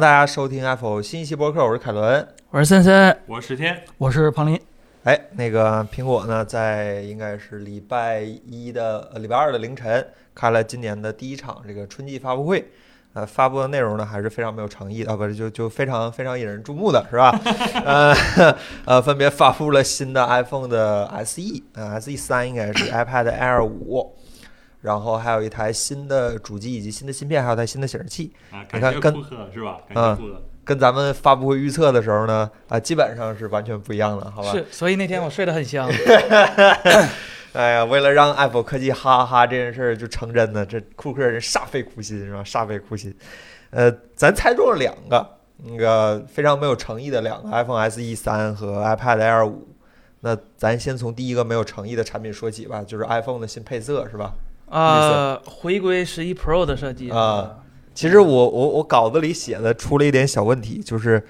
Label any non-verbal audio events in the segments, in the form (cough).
大家收听 Apple 新一期播客，我是凯伦。我是森森，我是十天，我是庞林。哎，那个苹果呢，在应该是礼拜一的、呃礼拜二的凌晨开了今年的第一场这个春季发布会。呃，发布的内容呢还是非常没有诚意的，啊，不是就就非常非常引人注目的是吧？(laughs) 呃 (laughs) 呃，分别发布了新的 iPhone 的 SE，呃，SE 三应该是 iPad Air 五，然后还有一台新的主机以及新的芯片，还有台新的显示器。啊，你看跟是吧？感嗯谢。跟咱们发布会预测的时候呢，啊、基本上是完全不一样的，好吧？是，所以那天我睡得很香。(laughs) 哎呀，为了让 Apple 科技哈哈哈这件事儿就成真呢，这库克人煞费苦心是吧？煞费苦心。呃，咱猜中了两个，那个非常没有诚意的两个 iPhone SE 三和 iPad Air 五。那咱先从第一个没有诚意的产品说起吧，就是 iPhone 的新配色是吧？啊，回归十一 Pro 的设计啊，其实我我我稿子里写的出了一点小问题，就是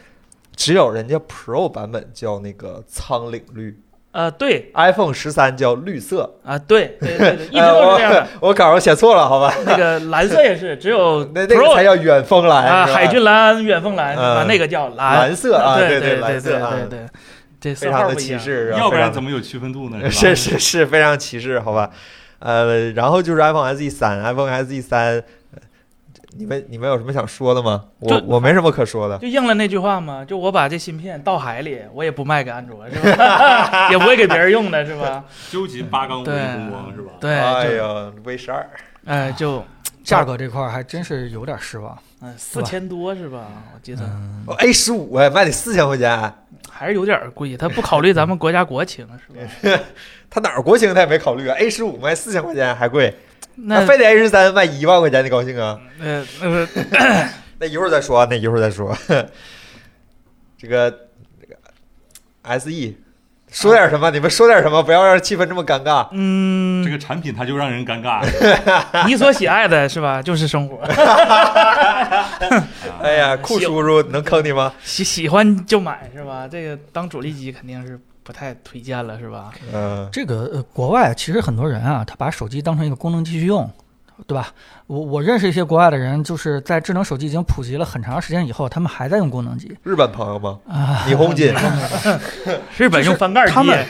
只有人家 Pro 版本叫那个苍岭绿呃，对，iPhone 十三叫绿色，啊，对对对对，(laughs) 一直呃都是这样的。我我稿上写错了，好吧？那个蓝色也是，只有 (laughs) 那那个才叫远峰蓝啊，海军蓝、远峰蓝，嗯啊，那个叫蓝蓝色啊，对对，对对蓝色啊，对对，这非常的。歧视，要不然怎么有区分度呢？是 (laughs) 是是非常歧视，好吧？呃，然后就是 iPhone SE 三，iPhone SE 三，呃你们你们有什么想说的吗？我我没什么可说的。就应了那句话嘛，就我把这芯片倒海里，我也不卖给安卓，是吧？(laughs) (laughs) 也不会给别人用的，是吧？究极八缸五光是吧？对，哎呀，V 十二，哎就价格这块儿还真是有点失望。嗯四千多是吧？我记得嗯，A 十五哎，卖得四千块钱，还是有点贵，他不考虑咱们国家国情是吧？(laughs) 他哪儿国情他也没考虑啊？A 十五卖四千块钱还贵，那非得 A 十三卖一万块钱，你高兴啊？呃那个 (coughs) 那一会儿再说，那一会儿再说。(laughs) 这个这个 SE，说点什么？你们说点什么？不要让气氛这么尴尬。嗯这，个产品它就让人尴尬。(laughs) 你所喜爱的是吧？就是生活，(laughs) 哎呀，(laughs) 酷叔叔能坑你吗？喜喜欢就买是吧？这个当主力机肯定是不太推荐了是吧？嗯，这个呃，国外其实很多人啊，他把手机当成一个功能机去用，对吧？我我认识一些国外的人，就是在智能手机已经普及了很长时间以后，他们还在用功能机日本朋友吗？啊。李红锦，日本用翻盖机，他们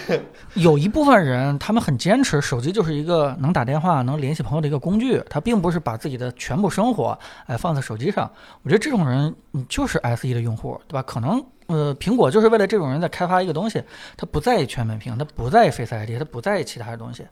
有一部分人，他们很坚持，手机就是一个能打电话、能联系朋友的一个工具，他并不是把自己的全部生活哎放在手机上。我觉得这种人，你就是 SE 的用户，对吧？可能呃，苹果就是为了这种人在开发一个东西，他不在意全面屏，他不在意 Face ID，他不在意其他的东西，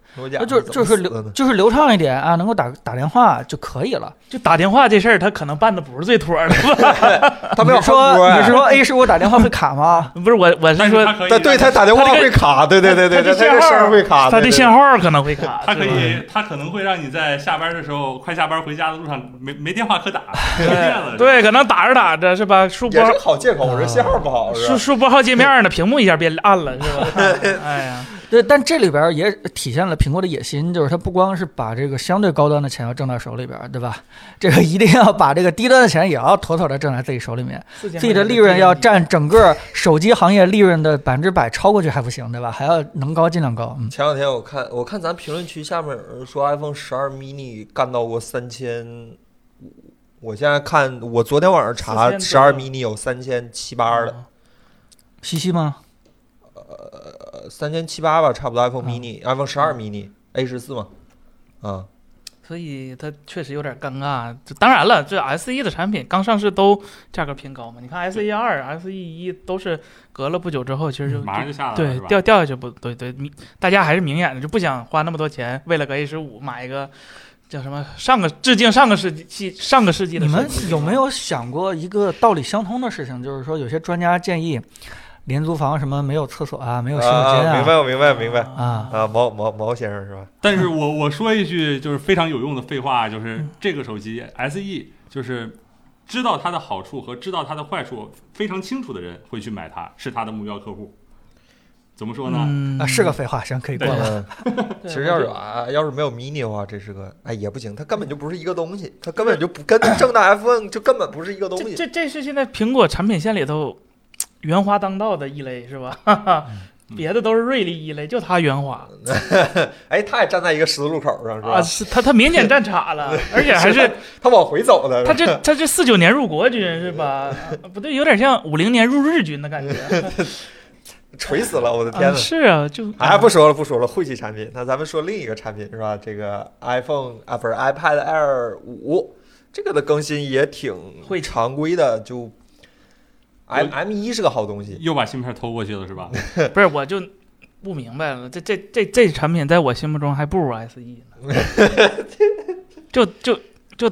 就就是流流就是流畅一点啊，能够打打电话就可以了。就打电话这事儿，他可能办的不是最妥的吧？(laughs) 他们要你是说你是说 A 十五打电话会卡吗？(laughs) 不是我，我是说但是它可以对对，他打电话会卡，对对对对对，他这信号声会卡，他对对的信号可能会卡，他可以，他可能会让你在下班的时候，快下班回家的路上没没电话可打，(laughs) 没电了。对，可能打着打着是吧？也是好借口，我说信号不好是吧？数数拨号界面呢，屏幕一下变暗了，是吧？(laughs) 哎呀，对，但这里边也体现了苹果的野心，就是它不光是把这个相对高端的钱要挣到手里边，对吧？这个一定要把这个低端的钱也要妥妥的挣在自己手里面，自自己的利润要占整个手机行业利润的百分之百，超过去还不行，对吧？还要能高尽量高。嗯，前两天我看我看咱评论区下面有人说 iPhone 十二 mini 干到过三千五，我现在看我昨天晚上查十二多 mini 有三千七八的，西西吗？呃三千七八吧，差不多 iPhone 啊 mini，iPhone 十二 mini A 十四嘛，啊，所以它确实有点尴尬。这当然了，这 S E 的产品刚上市都价格偏高嘛。你看 S E 二、S E 一都是隔了不久之后，其实就马上就下来了，对？掉掉下去不对对，明大家还是明眼的，就不想花那么多钱，为了个 A 十五买一个叫什么上个致敬上个世纪上个世纪的你们有没有想过一个道理相通的事情？就是说，有些专家建议廉租房什么没有厕所啊，没有洗手间啊，明白我明白明白啊啊，毛毛毛先生是吧？但是我我说一句就是非常有用的废话，就是嗯这个手机 SE 就是知道它的好处和知道它的坏处非常清楚的人会去买它，是它的目标客户。怎么说呢？嗯啊，是个废话，行，可以过了。(laughs) 其实要是啊，要是没有 mini 的话，这是个哎也不行，它根本就不是一个东西，它根本就不跟正大 (laughs) iPhone 就根本不是一个东西。这这这是现在苹果产品线里头圆滑当道的一类是吧？哈 (laughs) 哈，别的都是锐利一类，就它圆滑哎，他也站在一个十字路口上是吧？啊，是它它明显站岔了，而且还是他往回走的。他这他这四九年入国军是吧？啊不对，有点像五零年入日军的感觉。锤死了，我的天啊呐！是啊，就哎，不说了，不说了，晦气产品。那咱们说另一个产品是吧？这个 iPhone 啊，不是 iPad Air 五，这个的更新也挺会常规的，就 M M 一是个好东西。又把芯片偷过去了是吧？(laughs) 不是我就不明白了，这这这这产品在我心目中还不如 SE 呢。(laughs) 就就就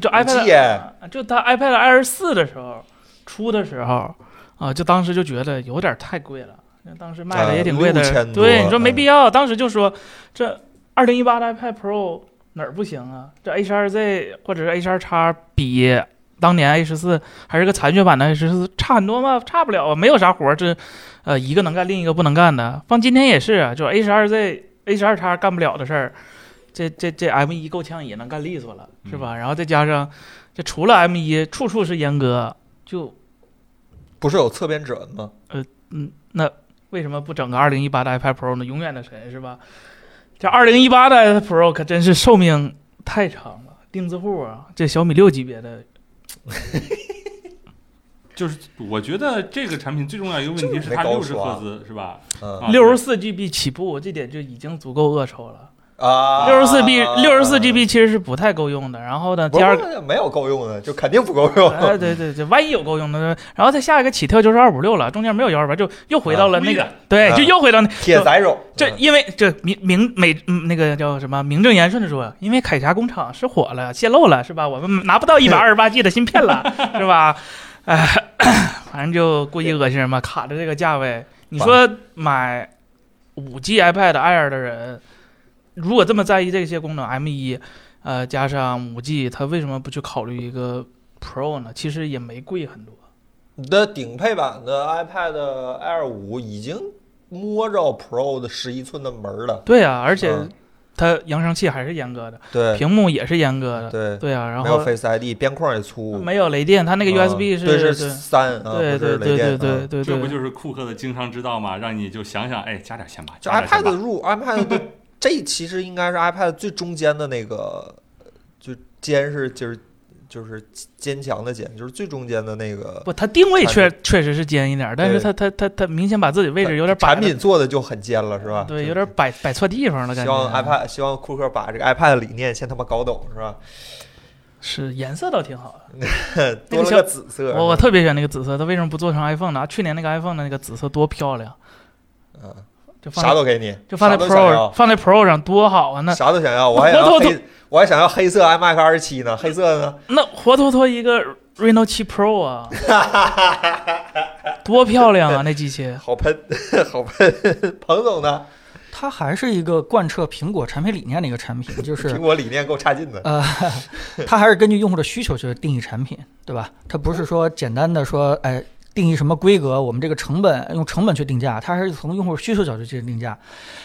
就 iPad 就它 iPad Air 四的时候出的时候啊，就当时就觉得有点太贵了，那当时卖的也挺贵的。6000多对，你说没嗯必要，当时就说这二零一八的 iPad Pro 哪儿不行啊？这 H 2 Z 或者是 H 2 x 比当年 A 十四还是个残血版的 A 十四差很多吗？差不了啊，没有啥活儿，这呃一个能干，另一个不能干的。放今天也是啊，就 H 2 Z、H 2 x 干不了的事儿，这这这 M 一够呛也能干利索了，是吧？然后再加上这除了 M 一，处处是阉割，就不是有侧边指纹吗？呃嗯，那为什么不整个二零一八的 iPad Pro 呢？永远的神是吧？这二零一八的 iPad Pro 可真是寿命太长了，钉子户啊！这小米六级别的，(laughs) 就是我觉得这个产品最重要一个问题是它六十赫兹是吧？六十四 GB 起步，这点就已经足够恶臭了。啊，六十四 B 六十四 GB 其实是不太够用的。然后呢，第二个，是没有够用的，就肯定不够用。(laughs) 哎，对对对，万一有够用的呢，然后再下一个起跳就是二五六了，中间没有幺二八，就又回到了那个对，啊就又回到那铁仔肉，嗯这因为这名名美嗯那个叫什么名正言顺的说，因为铠甲工厂失火了，泄露了是吧？我们拿不到一百二十八 (laughs) G 的芯片了 (laughs) 是吧？哎，反正就故意恶心人嘛，卡着这个价位。你说买五 G iPad Air 的人，如果这么在意这些功能，M 一呃加上五 G，它为什么不去考虑一个 Pro 呢？其实也没贵很多。你的顶配版的 iPad Air 五已经摸着 Pro 的十一寸的门了。对啊，而且嗯它扬声器还是阉割的，对屏幕也是阉割的。对，对啊，然没有后 Face ID，边框也粗。没有雷电，它那个啊 USB 对是是三啊，对对对对。对啊对对，这不就是库克的经商之道吗？让你就想想，哎，加点钱吧，就加点钱 iPad。入 iPad 的这其实应该是 iPad 最中间的那个，就尖是就是就是坚强的尖，就是最中间的那个。不，它定位确确实是尖一点儿，但是它它它它明显把自己位置有点摆产品做的就很尖了，是吧？对，有点摆摆错地方了，感觉希望。iPad，希望库克把这个 iPad 的理念先他妈搞懂，是吧？是颜色倒挺好的，(laughs) 多了个紫色，我我特别喜欢那个紫色，它为什么不做成 iPhone 呢？去年那个 iPhone 的那个紫色多漂亮，嗯就放在啥都给你，就放在 Pro 要放在 Pro 上多好啊！那啥都想要，我还想要黑，我还想要黑色 iMac 二十七呢，黑色的呢？(laughs) 那活脱脱一个 Reno 七 Pro 啊，(laughs) 多漂亮啊！那机器，(laughs) 好喷，好喷。彭总呢？它还是一个贯彻苹果产品理念的一个产品，就是苹果理念够差劲的。呃，它还是根据用户的需求去定义产品，对吧？它不是说简单的说，哎，定义什么规格，我们这个成本用成本去定价，它还是从用户需求角度去定价。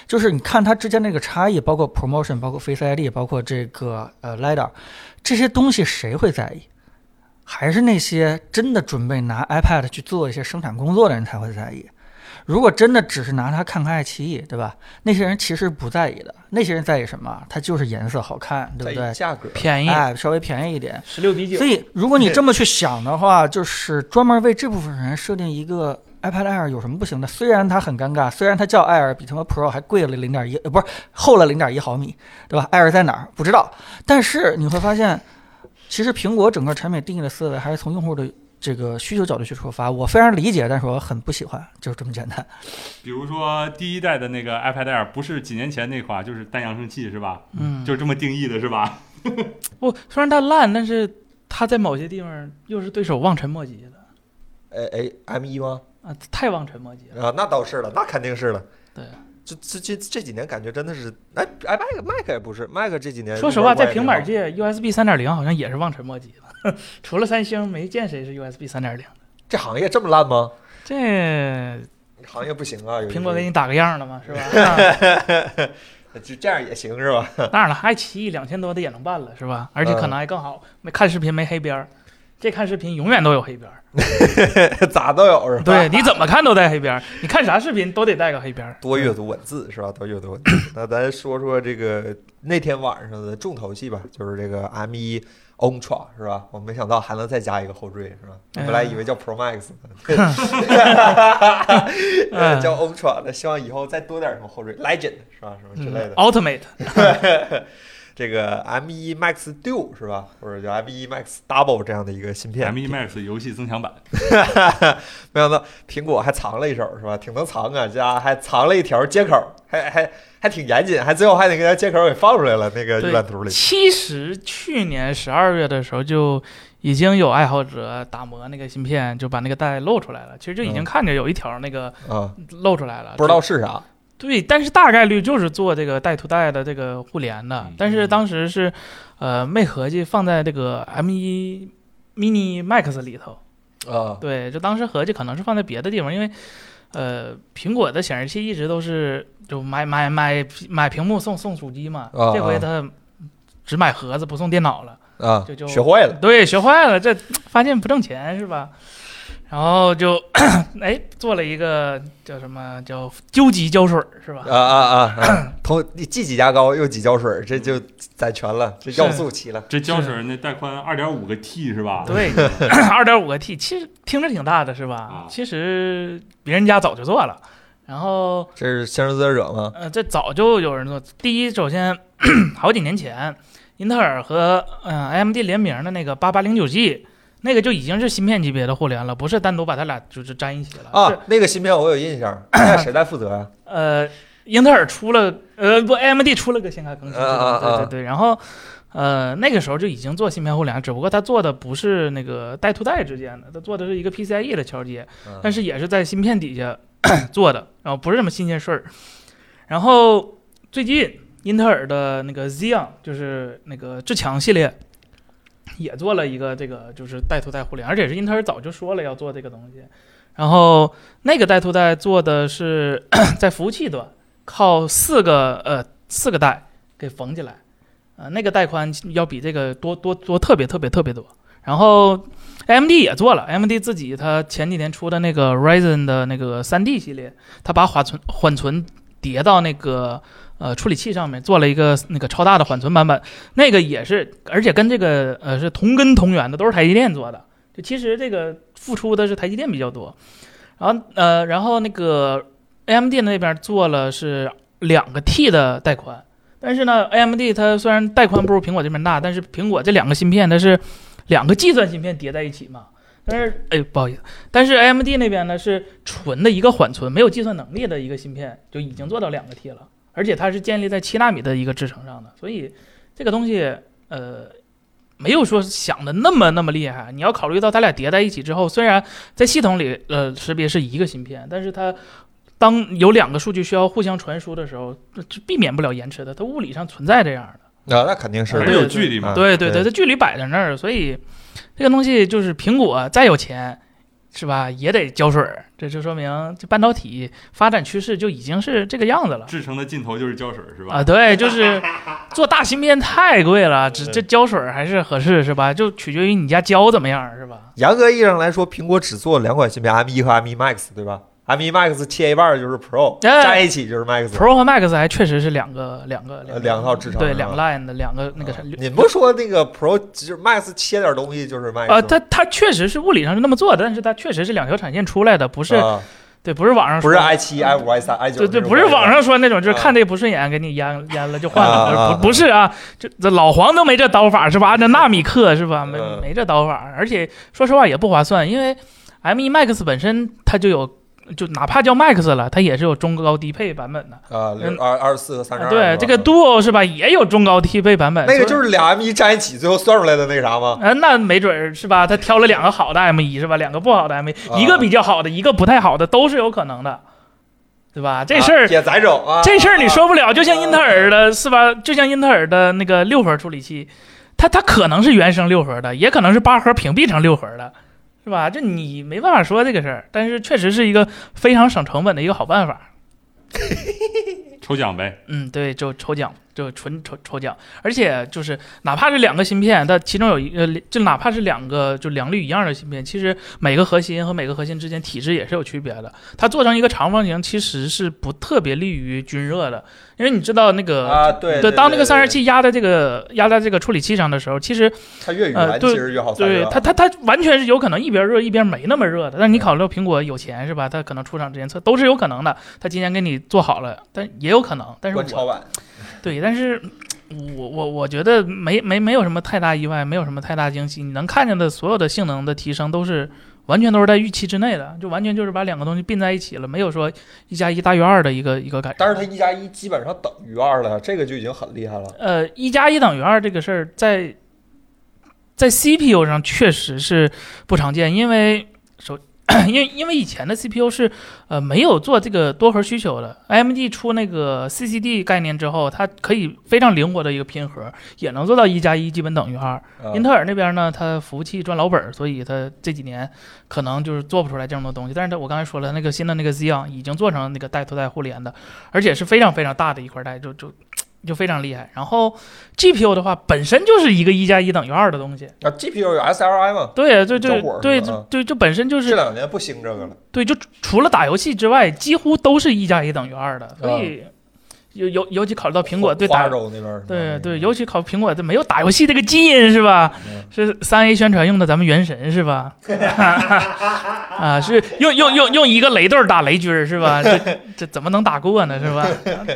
就是你看它之间那个差异，包括 promotion，包括 Face ID，包括这个呃 ladder 这些东西谁会在意？还是那些真的准备拿 iPad 去做一些生产工作的人才会在意。如果真的只是拿它看看爱奇艺，对吧？那些人其实不在意的。那些人在意什么？它就是颜色好看，对不对？价格，便宜，哎，稍微便宜一点。十六比九所，以，如果你这么去想的话，就是专门为这部分人设定一个 iPad Air 有什么不行的？虽然它很尴尬，虽然它叫 Air，比他妈 Pro 还贵了零点一，呃，不是厚了零点一毫米，对吧？Air 在哪儿不知道，但是你会发现，其实苹果整个产品定义的思维还是从用户的这个需求角度去出发。我非常理解，但是我很不喜欢，就是这么简单。(laughs) 比如说第一代的那个 iPad Air，不是几年前那款，就是单扬声器是吧？嗯，就是这么定义的是吧？(laughs) 不，虽然它烂，但是它在某些地方又是对手望尘莫及的哎哎，M 一吗？啊，太望尘莫及了。啊，那倒是了，那肯定是了。对，这这这这几年感觉真的是，哎哎，Mac Mac 也不是，Mac 这几年说实话，在平板界，界，USB 三点零好像也是望尘莫及的，(laughs) 除了三星，没见谁是 USB 三点零。这行业这么烂吗？这行业不行啊，有苹果给你打个样了嘛，是吧？(laughs) 啊 (laughs) 就这样也行是吧？当然了，爱奇艺两千多的也能办了，是吧？而且可能还更好，没看视频没黑边儿。这看视频永远都有黑边儿，咋都有是吧？对，你怎么看都带黑边儿，你看啥视频都得带个黑边儿。多阅读文字是吧？多阅读文字。那咱说说这个那天晚上的重头戏吧，就是这个 M 1 Ultra 是吧？我没想到还能再加一个后缀是吧？我本来以为叫 Pro Max 呢，(laughs) 嗯叫 Ultra，那希望以后再多点什么后缀，Legend 是吧？什么之类的。Ultimate，(laughs) 这个 M 1 Max Duo 是吧？或者叫 M 1 Max Double 这样的一个芯片 M 1 Max 游戏增强版，(laughs) 没想到苹果还藏了一手是吧？挺能藏啊，家还藏了一条接口，还还还挺严谨，还最后还得给它接口给放出来了那个对预览图里。其实去年十二月的时候就已经有爱好者打磨那个芯片，就把那个带露出来了。其实就已经嗯看着有一条那个啊，露出来了，不知道是啥。对，但是大概率就是做这个带图带的这个互联的嗯，但是当时是，呃，没合计放在这个 M 1 Mini Max 里头。啊，对，就当时合计可能是放在别的地方，因为，呃，苹果的显示器一直都是就买买买买屏幕送送主机嘛，这回他只买盒子不送电脑了。啊就，就学坏了。对，学坏了，这发现不挣钱是吧？然后就 (clears throat) 哎做了一个叫什么叫究极胶水儿是吧？啊啊啊啊！(clears throat) 同既挤牙膏又挤胶水，这就攒全了，这要素齐了。这胶水那带宽二点五个 T 是吧？对，(laughs) 二点五个 T，其实听着挺大的是吧啊？其实别人家早就做了，然后这是先入者吗？呃，这早就有人做。第一，首先 (clears throat) 好几年前，英特尔和嗯、AMD 联名的那个八八零九 G，那个就已经是芯片级别的互联了，不是单独把它俩就是粘一起了。是啊，那个芯片我有印象，(clears throat) 谁在负责呀？呃，英特尔出了，呃，不，AMD 出了个显卡更新，啊啊啊对对对，然后。呃，那个时候就已经做芯片互联，只不过它做的不是那个带 to 带之间的，它做的是一个 PCIe 的桥接，嗯但是也是在芯片底下 (clears throat) 做的，然后不是什么新鲜事儿。然后最近英特尔的那个 Xeon 就是那个至强系列，也做了一个这个就是带图带互联，而且是英特尔早就说了要做这个东西。然后那个带图带做的是 (coughs) 在服务器端靠四个呃四个带给缝起来，呃那个带宽要比这个多多多特别特别特别多。然后 AMD 也做了，AMD 自己它前几年出的那个 Ryzen 的那个 3D 系列，它把缓存缓存叠到那个呃处理器上面，做了一个那个超大的缓存版本，那个也是，而且跟这个呃是同根同源的，都是台积电做的。就其实这个付出的是台积电比较多，然后呃然后那个 AMD 那边做了是两个 T 的带宽，但是呢 AMD 它虽然带宽不如苹果这边大，但是苹果这两个芯片它是两个计算芯片叠在一起嘛。但是，哎，不好意思，但是 AMD 那边呢是纯的一个缓存，没有计算能力的一个芯片，就已经做到两个 T 了，而且它是建立在七纳米的一个制程上的，所以这个东西，呃，没有说想的那么那么厉害。你要考虑到它俩叠在一起之后，虽然在系统里，呃，识别是一个芯片，但是它当有两个数据需要互相传输的时候，这避免不了延迟的，它物理上存在这样的。啊，那肯定是还是有距离嘛。啊对对对它距离摆在那儿，所以这个东西就是苹果再有钱，是吧，也得浇水儿。这就说明这半导体发展趋势就已经是这个样子了。制成的尽头就是胶水是吧？啊，对，就是做大芯片太贵了，只这胶水儿还是合适是吧？就取决于你家胶怎么样是吧？严格意义上来说，苹果只做两款芯片，M 1和 M 1 Max，对吧？M 1 Max 切一半就是 Pro，哎加一起就是 Max。Pro 和 Max 还确实是两个两个呃两套制程对，两个 line 的两个那个啊你不说那个 Pro 就是 Max 切点东西就是 Max 呃，吗它它确实是物理上是那么做的，但是它确实是两条产线出来的，不是、啊对，不是网上不是 i 七 i 五 i 三 i 九，对对，不是网上说那种，就是啊看这不顺眼给你淹淹了就换啊啊了，啊不不是啊，这这老黄都没这刀法是吧？按照纳米克是吧？没嗯没这刀法，而且说实话也不划算，因为 M 1 Max 本身它就有，就哪怕叫 Max 了，它也是有中高低配版本的。啊，嗯二二十四和三十二。啊对，这个 Duo 是吧，也有中高低配版本。那个就是俩 M 1粘一起，最后算出来的那个啥吗？呃，那没准儿是吧？他挑了两个好的 M 1是吧？两个不好的 M 1啊一个比较好的，一个不太好的，都是有可能的，对吧？这事儿、这事儿你说不了，就像英特尔的是吧？就像英特尔的那个六核处理器，它它可能是原生六核的，也可能是八核屏蔽成六核的，是吧？这你没办法说这个事儿，但是确实是一个非常省成本的一个好办法。(laughs) 抽奖呗，嗯，对，就抽奖，就纯抽抽奖，而且就是哪怕是两个芯片，它其中有一呃，就哪怕是两个就良率一样的芯片，其实每个核心和每个核心之间体质也是有区别的。它做成一个长方形，其实是不特别利于均热的，因为你知道那个啊，对对，当那个散热器压在这个压在这个处理器上的时候，其实它越呃对圆其实越好散热。对它它它完全是有可能一边热一边没那么热的。但你考虑到苹果有钱是吧？它可能出厂之前测都是有可能的。它今年给你做好了，但也有可能。但是我对，但是我我我觉得没没没有什么太大意外，没有什么太大惊喜。你能看见的所有的性能的提升都是。完全都是在预期之内的，就完全就是把两个东西并在一起了，没有说一加一大于二的一个一个感觉。但是它一加一基本上等于二了，这个就已经很厉害了。呃，一加一等于二这个事儿，在在 CPU 上确实是不常见，因为首 (coughs) 因为因为以前的 CPU 是呃没有做这个多核需求的，AMD 出那个 CCD 概念之后，它可以非常灵活的一个拼核，也能做到一加一基本等于二。啊英特尔那边呢，它服务器赚老本儿，所以它这几年可能就是做不出来这么多东西。但是它我刚才说了，那个新的那个 Xeon 已经做成那个带头带互联的，而且是非常非常大的一块带，就就就非常厉害。然后 GPU 的话，本身就是一个一加一等于二的东西。啊，GPU 有 SLI 嘛？对，就就着火对是吧就就本身就是这两年不兴这个了。对，就除了打游戏之外，几乎都是一加一等于二的。所以尤尤尤其考虑到苹果对打对对，尤其考苹果，这没有打游戏这个基因是吧？嗯是三 A 宣传用的咱们原神是吧？(laughs) 啊，是用用用用一个雷豆打雷军是吧？这 (laughs) 这怎么能打过呢是吧？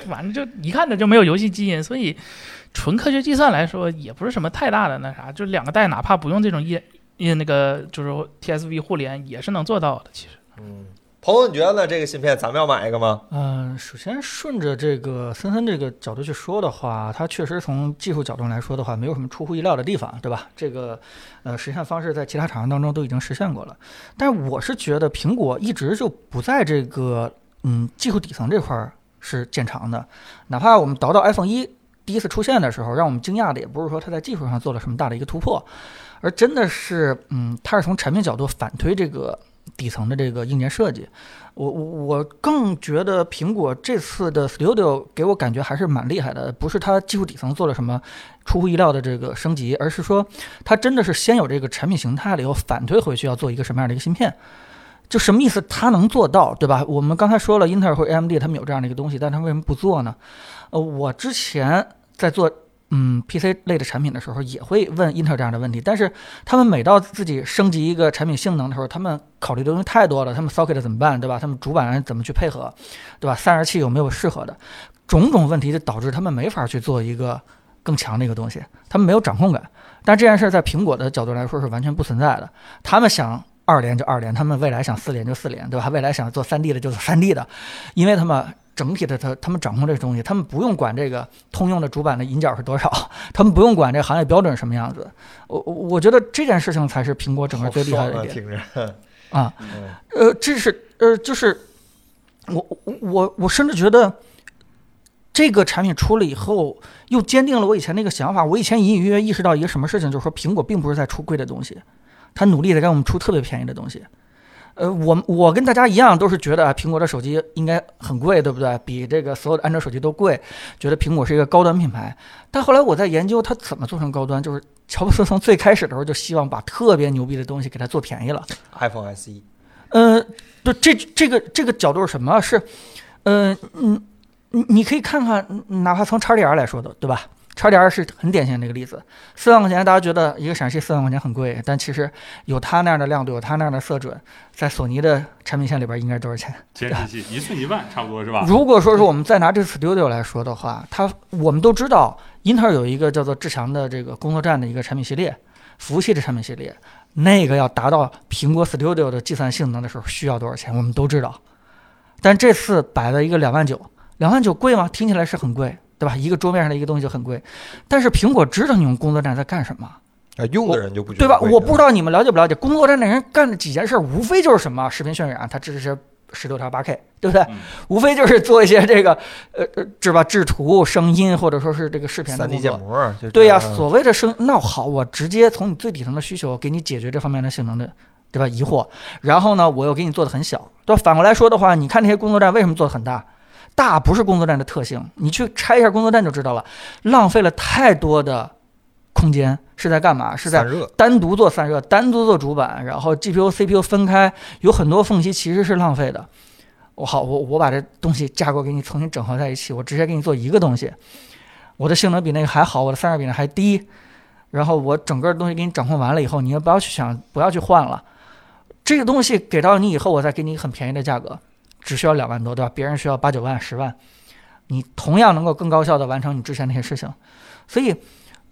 反正就一看着就没有游戏基因，所以纯科学计算来说也不是什么太大的那啥，就两个代哪怕不用这种一一那个就是 TSV 互联也是能做到的。其实，嗯，朋友，你觉得呢？这个芯片咱们要买一个吗？嗯，首先顺着这个森森这个角度去说的话，它确实从技术角度来说的话，没有什么出乎意料的地方，对吧？这个呃实现方式在其他厂商当中都已经实现过了。但是我是觉得苹果一直就不在这个嗯技术底层这块儿是见长的，哪怕我们倒到 iPhone 一第一次出现的时候，让我们惊讶的也不是说它在技术上做了什么大的一个突破，而真的是嗯，它是从产品角度反推这个底层的这个硬件设计。我我我更觉得苹果这次的 Studio 给我感觉还是蛮厉害的，不是它技术底层做了什么出乎意料的这个升级，而是说它真的是先有这个产品形态了以后反推回去要做一个什么样的一个芯片。就什么意思？它能做到，对吧？我们刚才说了，英特尔或 AMD 他们有这样的一个东西，但他为什么不做呢？呃，我之前在做嗯 PC 类的产品的时候，也会问英特尔这样的问题，但是他们每到自己升级一个产品性能的时候，他们考虑的东西太多了。他们 socket 怎么办，对吧？他们主板怎么去配合，对吧？散热器有没有适合的，种种问题就导致他们没法去做一个更强的一个东西，他们没有掌控感。但这件事在苹果的角度来说是完全不存在的，他们想。二连就二连，他们未来想四连就四连，对吧？未来想做三 D 的就做三 D 的，因为他们整体的他他们掌控这个东西，他们不用管这个通用的主板的引角是多少，他们不用管这个行业标准什么样子。我我我觉得这件事情才是苹果整个最厉害的一点啊 (laughs) 呃，这是呃，就是我我我我甚至觉得这个产品出了以后，又坚定了我以前那个想法。我以前隐隐约约意识到一个什么事情，就是说苹果并不是在出贵的东西，它努力的给我们出特别便宜的东西。呃，我我跟大家一样，都是觉得啊，苹果的手机应该很贵，对不对？比这个所有的安卓手机都贵，觉得苹果是一个高端品牌。但后来我在研究它怎么做成高端，就是乔布斯从最开始的时候就希望把特别牛逼的东西给它做便宜了。，iPhone SE，呃，对，这这个这个角度是什么？是，呃，嗯，你你可以看看，嗯哪怕从叉 DR 来说的，对吧？叉 DR 是很典型的一个例子，四万块钱，大家觉得一个闪系四万块钱很贵，但其实有它那样的亮度，有它那样的色准，在索尼的产品线里边应该是多少钱？监视器一寸一万，差不多是吧？如果说是我们再拿这个 Studio 来说的话，它我们都知道，英特尔有一个叫做至强的这个工作站的一个产品系列，服务器的产品系列，那个要达到苹果 Studio 的计算性能的时候需要多少钱，我们都知道。但这次摆了一个两万九，两万九贵吗？听起来是很贵，对吧？一个桌面上的一个东西就很贵，但是苹果知道你们工作站在干什么。啊，用的人就不觉对吧？我不知道你们了解不了解，工作站的人干的几件事儿，无非就是什么视频渲染，它支持十六条八 K，对不对？嗯无非就是做一些这个呃呃，是吧？制图、声音或者说是这个视频的三 D。建模，对呀、所谓的声，那好，我直接从你最底层的需求给你解决这方面的性能的，对吧？疑惑，然后呢，我又给你做的很小，对吧？反过来说的话，你看那些工作站为什么做的很大？大不是工作站的特性，你去拆一下工作站就知道了，浪费了太多的空间，是在干嘛？是在单独做散热，单独做主板，然后 GPU、CPU 分开，有很多缝隙其实是浪费的。我好，我我把这东西架构给你重新整合在一起，我直接给你做一个东西，我的性能比那个还好，我的散热比那还低，然后我整个东西给你掌控完了以后，你也不要去想，不要去换了。这个东西给到你以后，我再给你很便宜的价格，只需要两万多，对吧？别人需要八九万、十万，你同样能够更高效的完成你之前那些事情。所以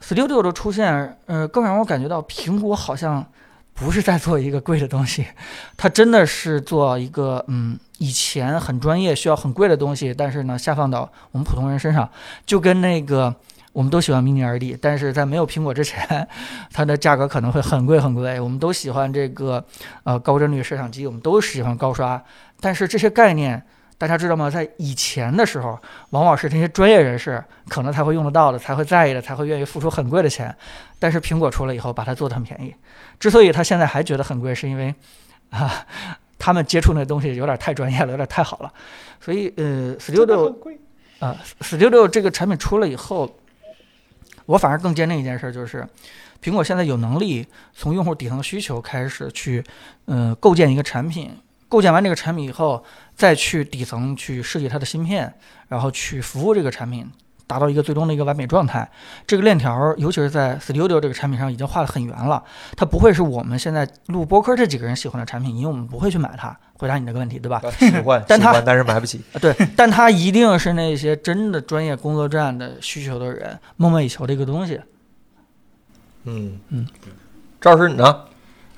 ，Studio 的出现，呃，更让我感觉到苹果好像不是在做一个贵的东西，(laughs) 它真的是做一个嗯，以前很专业需要很贵的东西，但是呢，下放到我们普通人身上，就跟那个。我们都喜欢 Mini LED，但是在没有苹果之前，(laughs) 它的价格可能会很贵很贵。我们都喜欢这个呃高帧率摄像机，我们都喜欢高刷，但是这些概念大家知道吗？在以前的时候，往往是这些专业人士可能才会用得到的，才会在意的，才会愿意付出很贵的钱。但是苹果出了以后，把它做得很便宜。之所以他现在还觉得很贵，是因为啊，他们接触那东西有点太专业了，有点太好了。所以呃，Studio。啊，Studio 这个产品出了以后。我反而更坚定一件事，就是苹果现在有能力从用户底层需求开始去，呃，构建一个产品，构建完这个产品以后，再去底层去设计它的芯片，然后去服务这个产品，达到一个最终的一个完美状态。这个链条，尤其是在 Studio 这个产品上已经画得很圆了。它不会是我们现在录播客这几个人喜欢的产品，因为我们不会去买它。回答你这个问题，对吧？喜欢，(laughs) 但他但是买不起。(laughs) 对，但它一定是那些真的专业工作站的需求的人梦寐以求的一个东西。嗯嗯，赵老师你呢？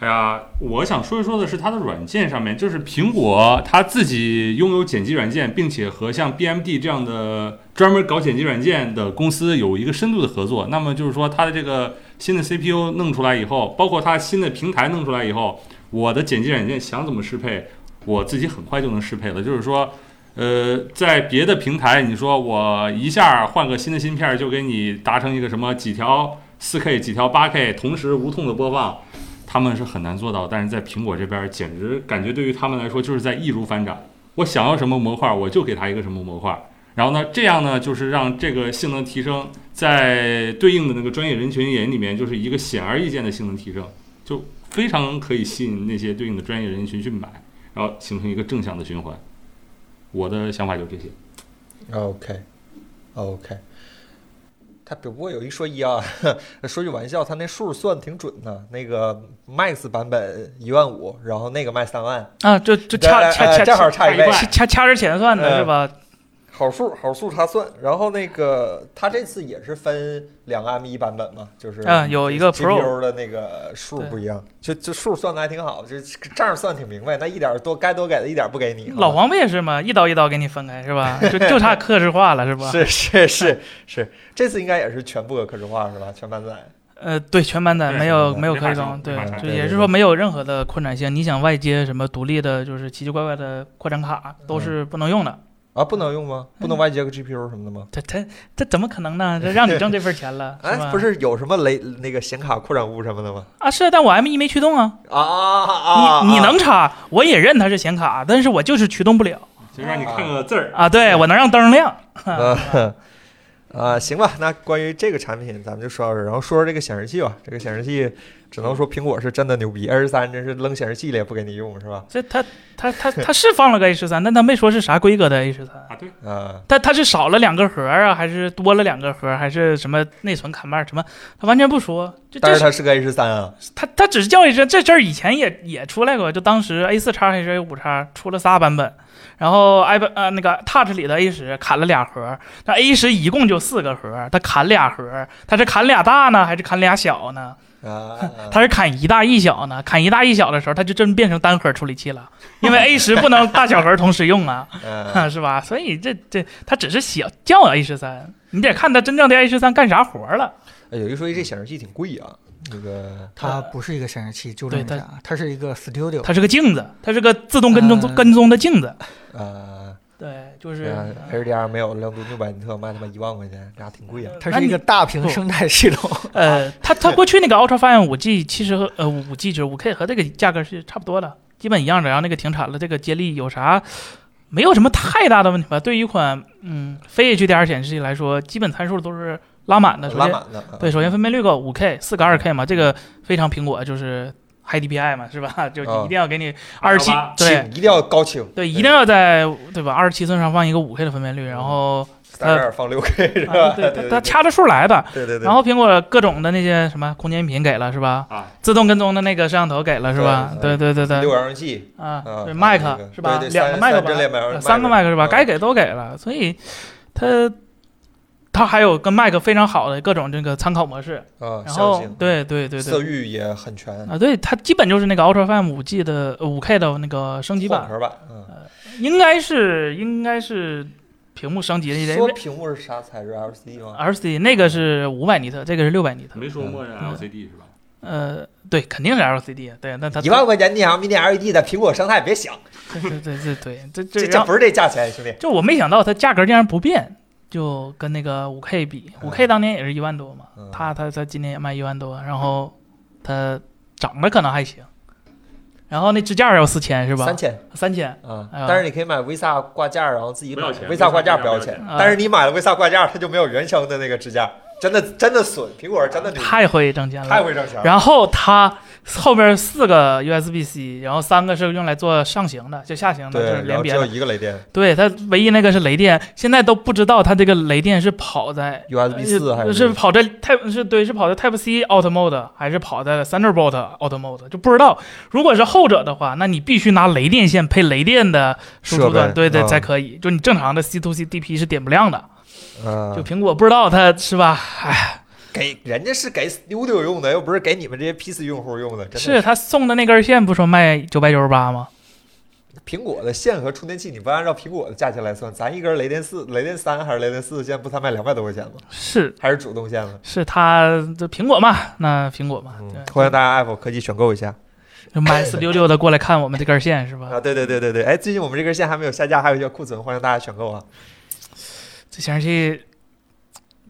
哎呀，我想说一说的是它的软件上面，就是苹果它自己拥有剪辑软件，并且和像 BMD 这样的专门搞剪辑软件的公司有一个深度的合作。那么就是说，它的这个新的 CPU 弄出来以后，包括它新的平台弄出来以后，我的剪辑软件想怎么适配？我自己很快就能适配了，就是说，呃，在别的平台，你说我一下换个新的芯片就给你达成一个什么几条 4K 几条 8K 同时无痛的播放，他们是很难做到。但是在苹果这边，简直感觉对于他们来说就是在易如反掌。我想要什么模块，我就给他一个什么模块。然后呢，这样呢，就是让这个性能提升，在对应的那个专业人群眼里面，就是一个显而易见的性能提升，就非常可以吸引那些对应的专业人群去买。然后形成一个正向的循环。我的想法就这些。OK，OK。他不过有一说一啊，(laughs) 说句玩笑，他那数算挺准的。那个 Max 版本一万五，然后那个卖三万，啊，就就差差差正好差一倍。掐掐掐着钱算的是吧？好数好数他算，然后那个他这次也是分两个 M 一版本嘛，就是嗯有一个 Pro 的那个数不一样，就就数算的还挺好，就账算挺明白，那一点多该多给的一点不给你。老黄不也是吗？一刀一刀给你分开是吧？(laughs) 就就差克制化了是吧？是是是是，这次应该也是全部克制化是吧？全搬载。呃，对，全搬载，没有没有开装装，对，就也是说没有任何的扩展性。你想外接什么独立的，就是奇奇怪怪的扩展卡，都是不能用的。啊，不能用吗？不能外接个 GPU 什么的吗？这这这怎么可能呢？这让你挣这份钱了，(laughs) 哎，不是有什么雷那个显卡扩展坞什么的吗？啊，是，但我 M 一没驱动啊。啊啊啊！你你能插，我也认它是显卡，但是我就是驱动不了就让你看个字儿。啊。对我能让灯亮。(laughs) 啊啊，行吧，那关于这个产品咱们就说到这儿，然后说说这个显示器吧。这个显示器只能说苹果是真的牛逼，A 十三真是扔显示器里也不给你用，是吧？这它它它它是放了个 A 十三，但它没说是啥规格的 A 十三。啊，对，啊，它它是少了两个核啊，还是多了两个核，还是什么内存砍半什么？它完全不说。但是它是个 A 十三啊，它它只是叫一声，这事儿以前也也出来过，就当时 A 四叉还是 A 五叉出了仨版本，然后 i 呃那个 Touch 里的 A 十砍了俩核，那 A 十一共就四个核，它砍俩核，它是砍俩大呢，还是砍俩小呢？啊，(laughs) 它是砍一大一小呢？砍一大一小的时候，它就真变成单核处理器了，因为 A (laughs) 十不能大小核同时用啊，(laughs) 嗯是吧？所以这这它只是小叫 A 十三，你得看它真正的 A 十三干啥活了。哎有一说一，这显示器挺贵啊，那个它不是一个显示器，纠正一对下，它是一个 Studio。它是个镜子，它是个自动跟踪、呃跟踪的镜子。呃，对，就是、啊 HDR 没有亮度六百尼特，卖他妈一万块钱，这俩挺贵啊。它是一个大屏生态系统。呃，它它过去那个 Ultra Fine 五 G 其实和呃五 G 就是五 K 和这个价格是差不多的，基本一样的。然后那个停产了，这个接力有啥没有什么太大的问题吧。对于一款嗯非 HDR 显示器来说，基本参数都是拉满的。拉满的。啊对，首先分辨率够，五 K、四个二 K 嘛，这个非常苹果，就是 High DPI 嘛，是吧？(laughs) 就啊一定要给你二十七888，对一定要高清，对，一定要在对吧？二十七寸上放一个五 K 的分辨率，然后三十二放六 K 是吧？啊对它它掐着数来的。对对对。然后苹果各种的那些什么空间音频给了是吧？啊，自动跟踪的那个摄像头给了是吧？对对对对对六。扬声器，啊，啊对，麦克是吧？对对两个麦克吧，三个麦克是吧？嗯该给都给了，所以它它还有跟 Mac 非常好的各种这个参考模式，啊，然后对对对对色域也很全，啊，对它基本就是那个 Ultra Fine 五 G 的五 K 的那个升级版，混合版。嗯，应该是应该是屏幕升级的说屏幕是啥材质？LCD 吗？LCD 那个是五百尼特，这个是六百尼特，没说默认嗯 LCD 是吧？呃，对，肯定是 LCD，对，那它一万块钱你想 Mini LED 的苹果生态，别想，对对对对对，这这这不是这价钱，兄弟。就我没想到它价格竟然不变，就跟那个五 K 比，五 K 当年也是一万多嘛，嗯。它它它今年也卖一万多，然后它涨得可能还行，然后那支架要四千是吧？三千。三千，啊哎，但是你可以买 Visa 挂件，然后自己 Visa 挂件不要钱。但是你买了 Visa 挂件，它就没有原生的那个支架，真的真的损，苹果是真的，太会挣钱了，太会挣钱了。然后它后边四个 USB-C，然后三个是用来做上行的，就下行的，就是对，然后只有连别的。一个雷电对，它唯一那个是雷电，现在都不知道它这个雷电是跑在，USB 四还是是跑在 Type 是对是跑在 Type C Auto Mode 还是跑在 Thunderbolt Auto Mode 就不知道。如果是后者的话，那你必须拿雷电线配雷电的输出端，对对啊才可以。就你正常的 C to C DP 是点不亮的。啊就，苹果不知道它是吧？哎，给人家是给 Studio 用的，又不是给你们这些 PC 用户用的，真的是他送的那根线不说卖九百九十八吗？苹果的线和充电器，你不按照苹果的价钱来算，咱一根雷电四、雷电三还是雷电四的线，不才卖两百多块钱吗？是还是主动线吗？是他这苹果嘛？那苹果嘛，嗯，欢迎大家 Apple 科技选购一下就买四六六的过来看我们这根线是吧？啊！对对对对对，哎，最近我们这根线还没有下架，还有一些库存，欢迎大家选购啊！这显示器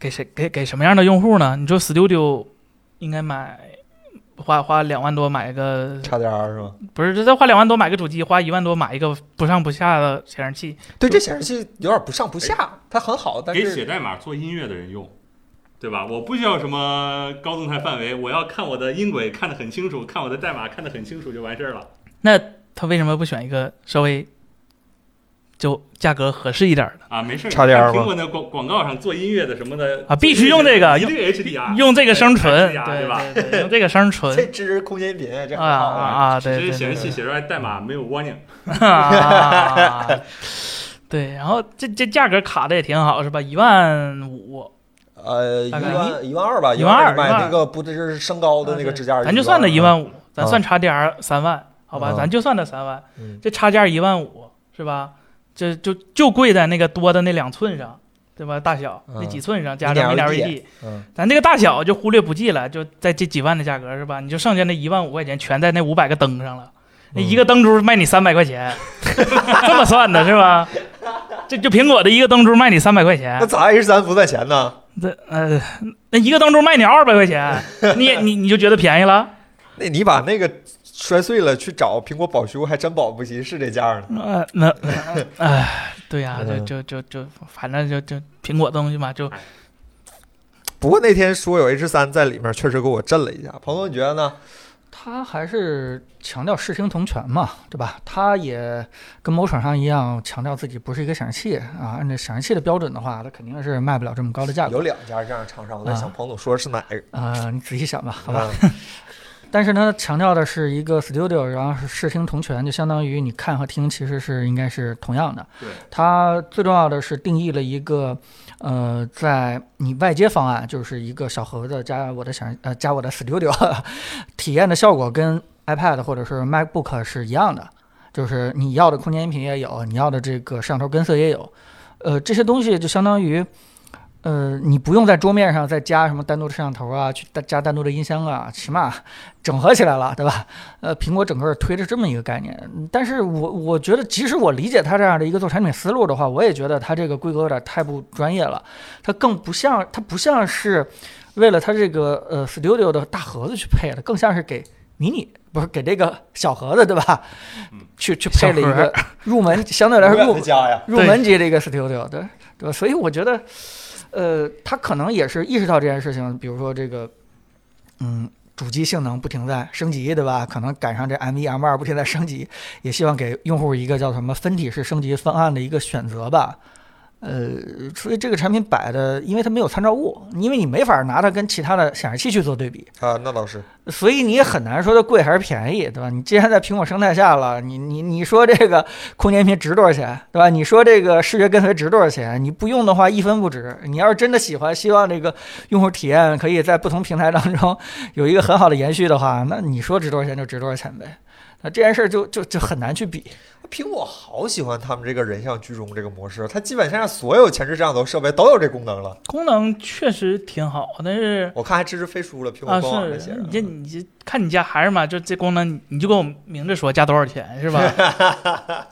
给谁给给什么样的用户呢？你说 Studio 应该买花花两万多买一个，差点儿是吗？不是这再花两万多买个主机，花一万多买一个不上不下的显示器，对，这显示器有点不上不下，它很好，但是给写代码做音乐的人用，对吧？我不需要什么高动态范围，我要看我的音轨看得很清楚，看我的代码看得很清楚就完事儿了。那他为什么不选一个稍微就价格合适一点的？啊，没事儿，差点儿苹果的广广告上做音乐的什么的啊必须用这个一定 HDR，用这个声纯，对对吧？用这个声纯这支持空间音频，这啊很好啊啊！对对对对示器写出来代码没有 warning，啊，(laughs) 对，然后这这价格卡的也挺好，是吧？一万五，呃，一万一万二吧，一万二你买一万二。那个不是升高的那个支架，咱就算它一一万五，咱啊。算插件儿三万，好吧？啊。咱就算它三万，嗯。这差价一万五，是吧？这就就贵在那个多的那两寸上，对吧？大小那嗯几寸上加上 Mini LED 嗯，咱这个大小就忽略不计了，就在这几万的价格是吧？你就剩下那一万五块钱全在那五百个灯上了，那嗯一个灯珠卖你三百块钱，(laughs) 这么算的是吧？这就苹果的一个灯珠卖你三百块钱那，咋 H 三不赚钱呢？这呃，那一个灯珠卖你二百块钱，(laughs) 你你你就觉得便宜了？那你把那个摔碎了去找苹果保修，还真保不齐是这价呢。呃，那 (laughs) 哎，对呀、就嗯就就就反正就就苹果东西嘛，就不过那天说有 H 三在里面，确实给我震了一下。彭总，你觉得呢？他还是强调视听同权嘛，对吧？他也跟某厂商一样，强调自己不是一个显示器啊。按照显示器的标准的话，它肯定是卖不了这么高的价格有两家这样的厂商，我在想啊彭总说的是哪个？啊、你仔细想吧，好吧。嗯 (laughs) 但是它，强调的是一个 Studio，然后是视听同权，就相当于你看和听其实是应该是同样的。对，它最重要的是定义了一个，呃，在你外接方案就是一个小盒子加我的想呃加我的 Studio，(laughs) 体验的效果跟 iPad 或者是 MacBook 是一样的，就是你要的空间音频也有，你要的这个摄像头跟色也有，呃，这些东西就相当于。呃，你不用在桌面上再加什么单独的摄像头啊，去加单独的音箱啊，起码整合起来了，对吧？(laughs) 呃，苹果整个推着这么一个概念，但是我我觉得，即使我理解它这样的一个做产品思路的话，我也觉得它这个规格有点太不专业了，它更不像，它不像是为了它这个呃 Studio 的大盒子去配的，更像是给迷你不是给这个小盒子对吧嗯？去去配了一个入门，相对来说入入门级的一个 Studio，对对吧？所以我觉得，呃，他可能也是意识到这件事情，比如说这个，嗯，主机性能不停在升级，对吧？可能赶上这 M 一 M 二不停在升级，也希望给用户一个叫什么分体式升级方案的一个选择吧。呃，所以这个产品摆的，因为它没有参照物，因为你没法拿它跟其他的显示器去做对比，啊，那倒是，所以你也很难说它贵还是便宜，对吧？你既然在苹果生态下了，你你你说这个空间屏值多少钱，对吧？你说这个视觉跟随值多少钱？你不用的话一分不值。你要是真的喜欢，希望这个用户体验可以在不同平台当中有一个很好的延续的话，那你说值多少钱就值多少钱呗。那这件事儿就就就很难去比。苹果好喜欢他们这个人像居中这个模式，它基本上所有前置摄像头设备都有这功能了。功能确实挺好，但是我看还支持飞书了，苹果啊官网那写是，着你这你这看你家孩子嘛，就这功能你就跟我明着说加多少钱是吧？(laughs)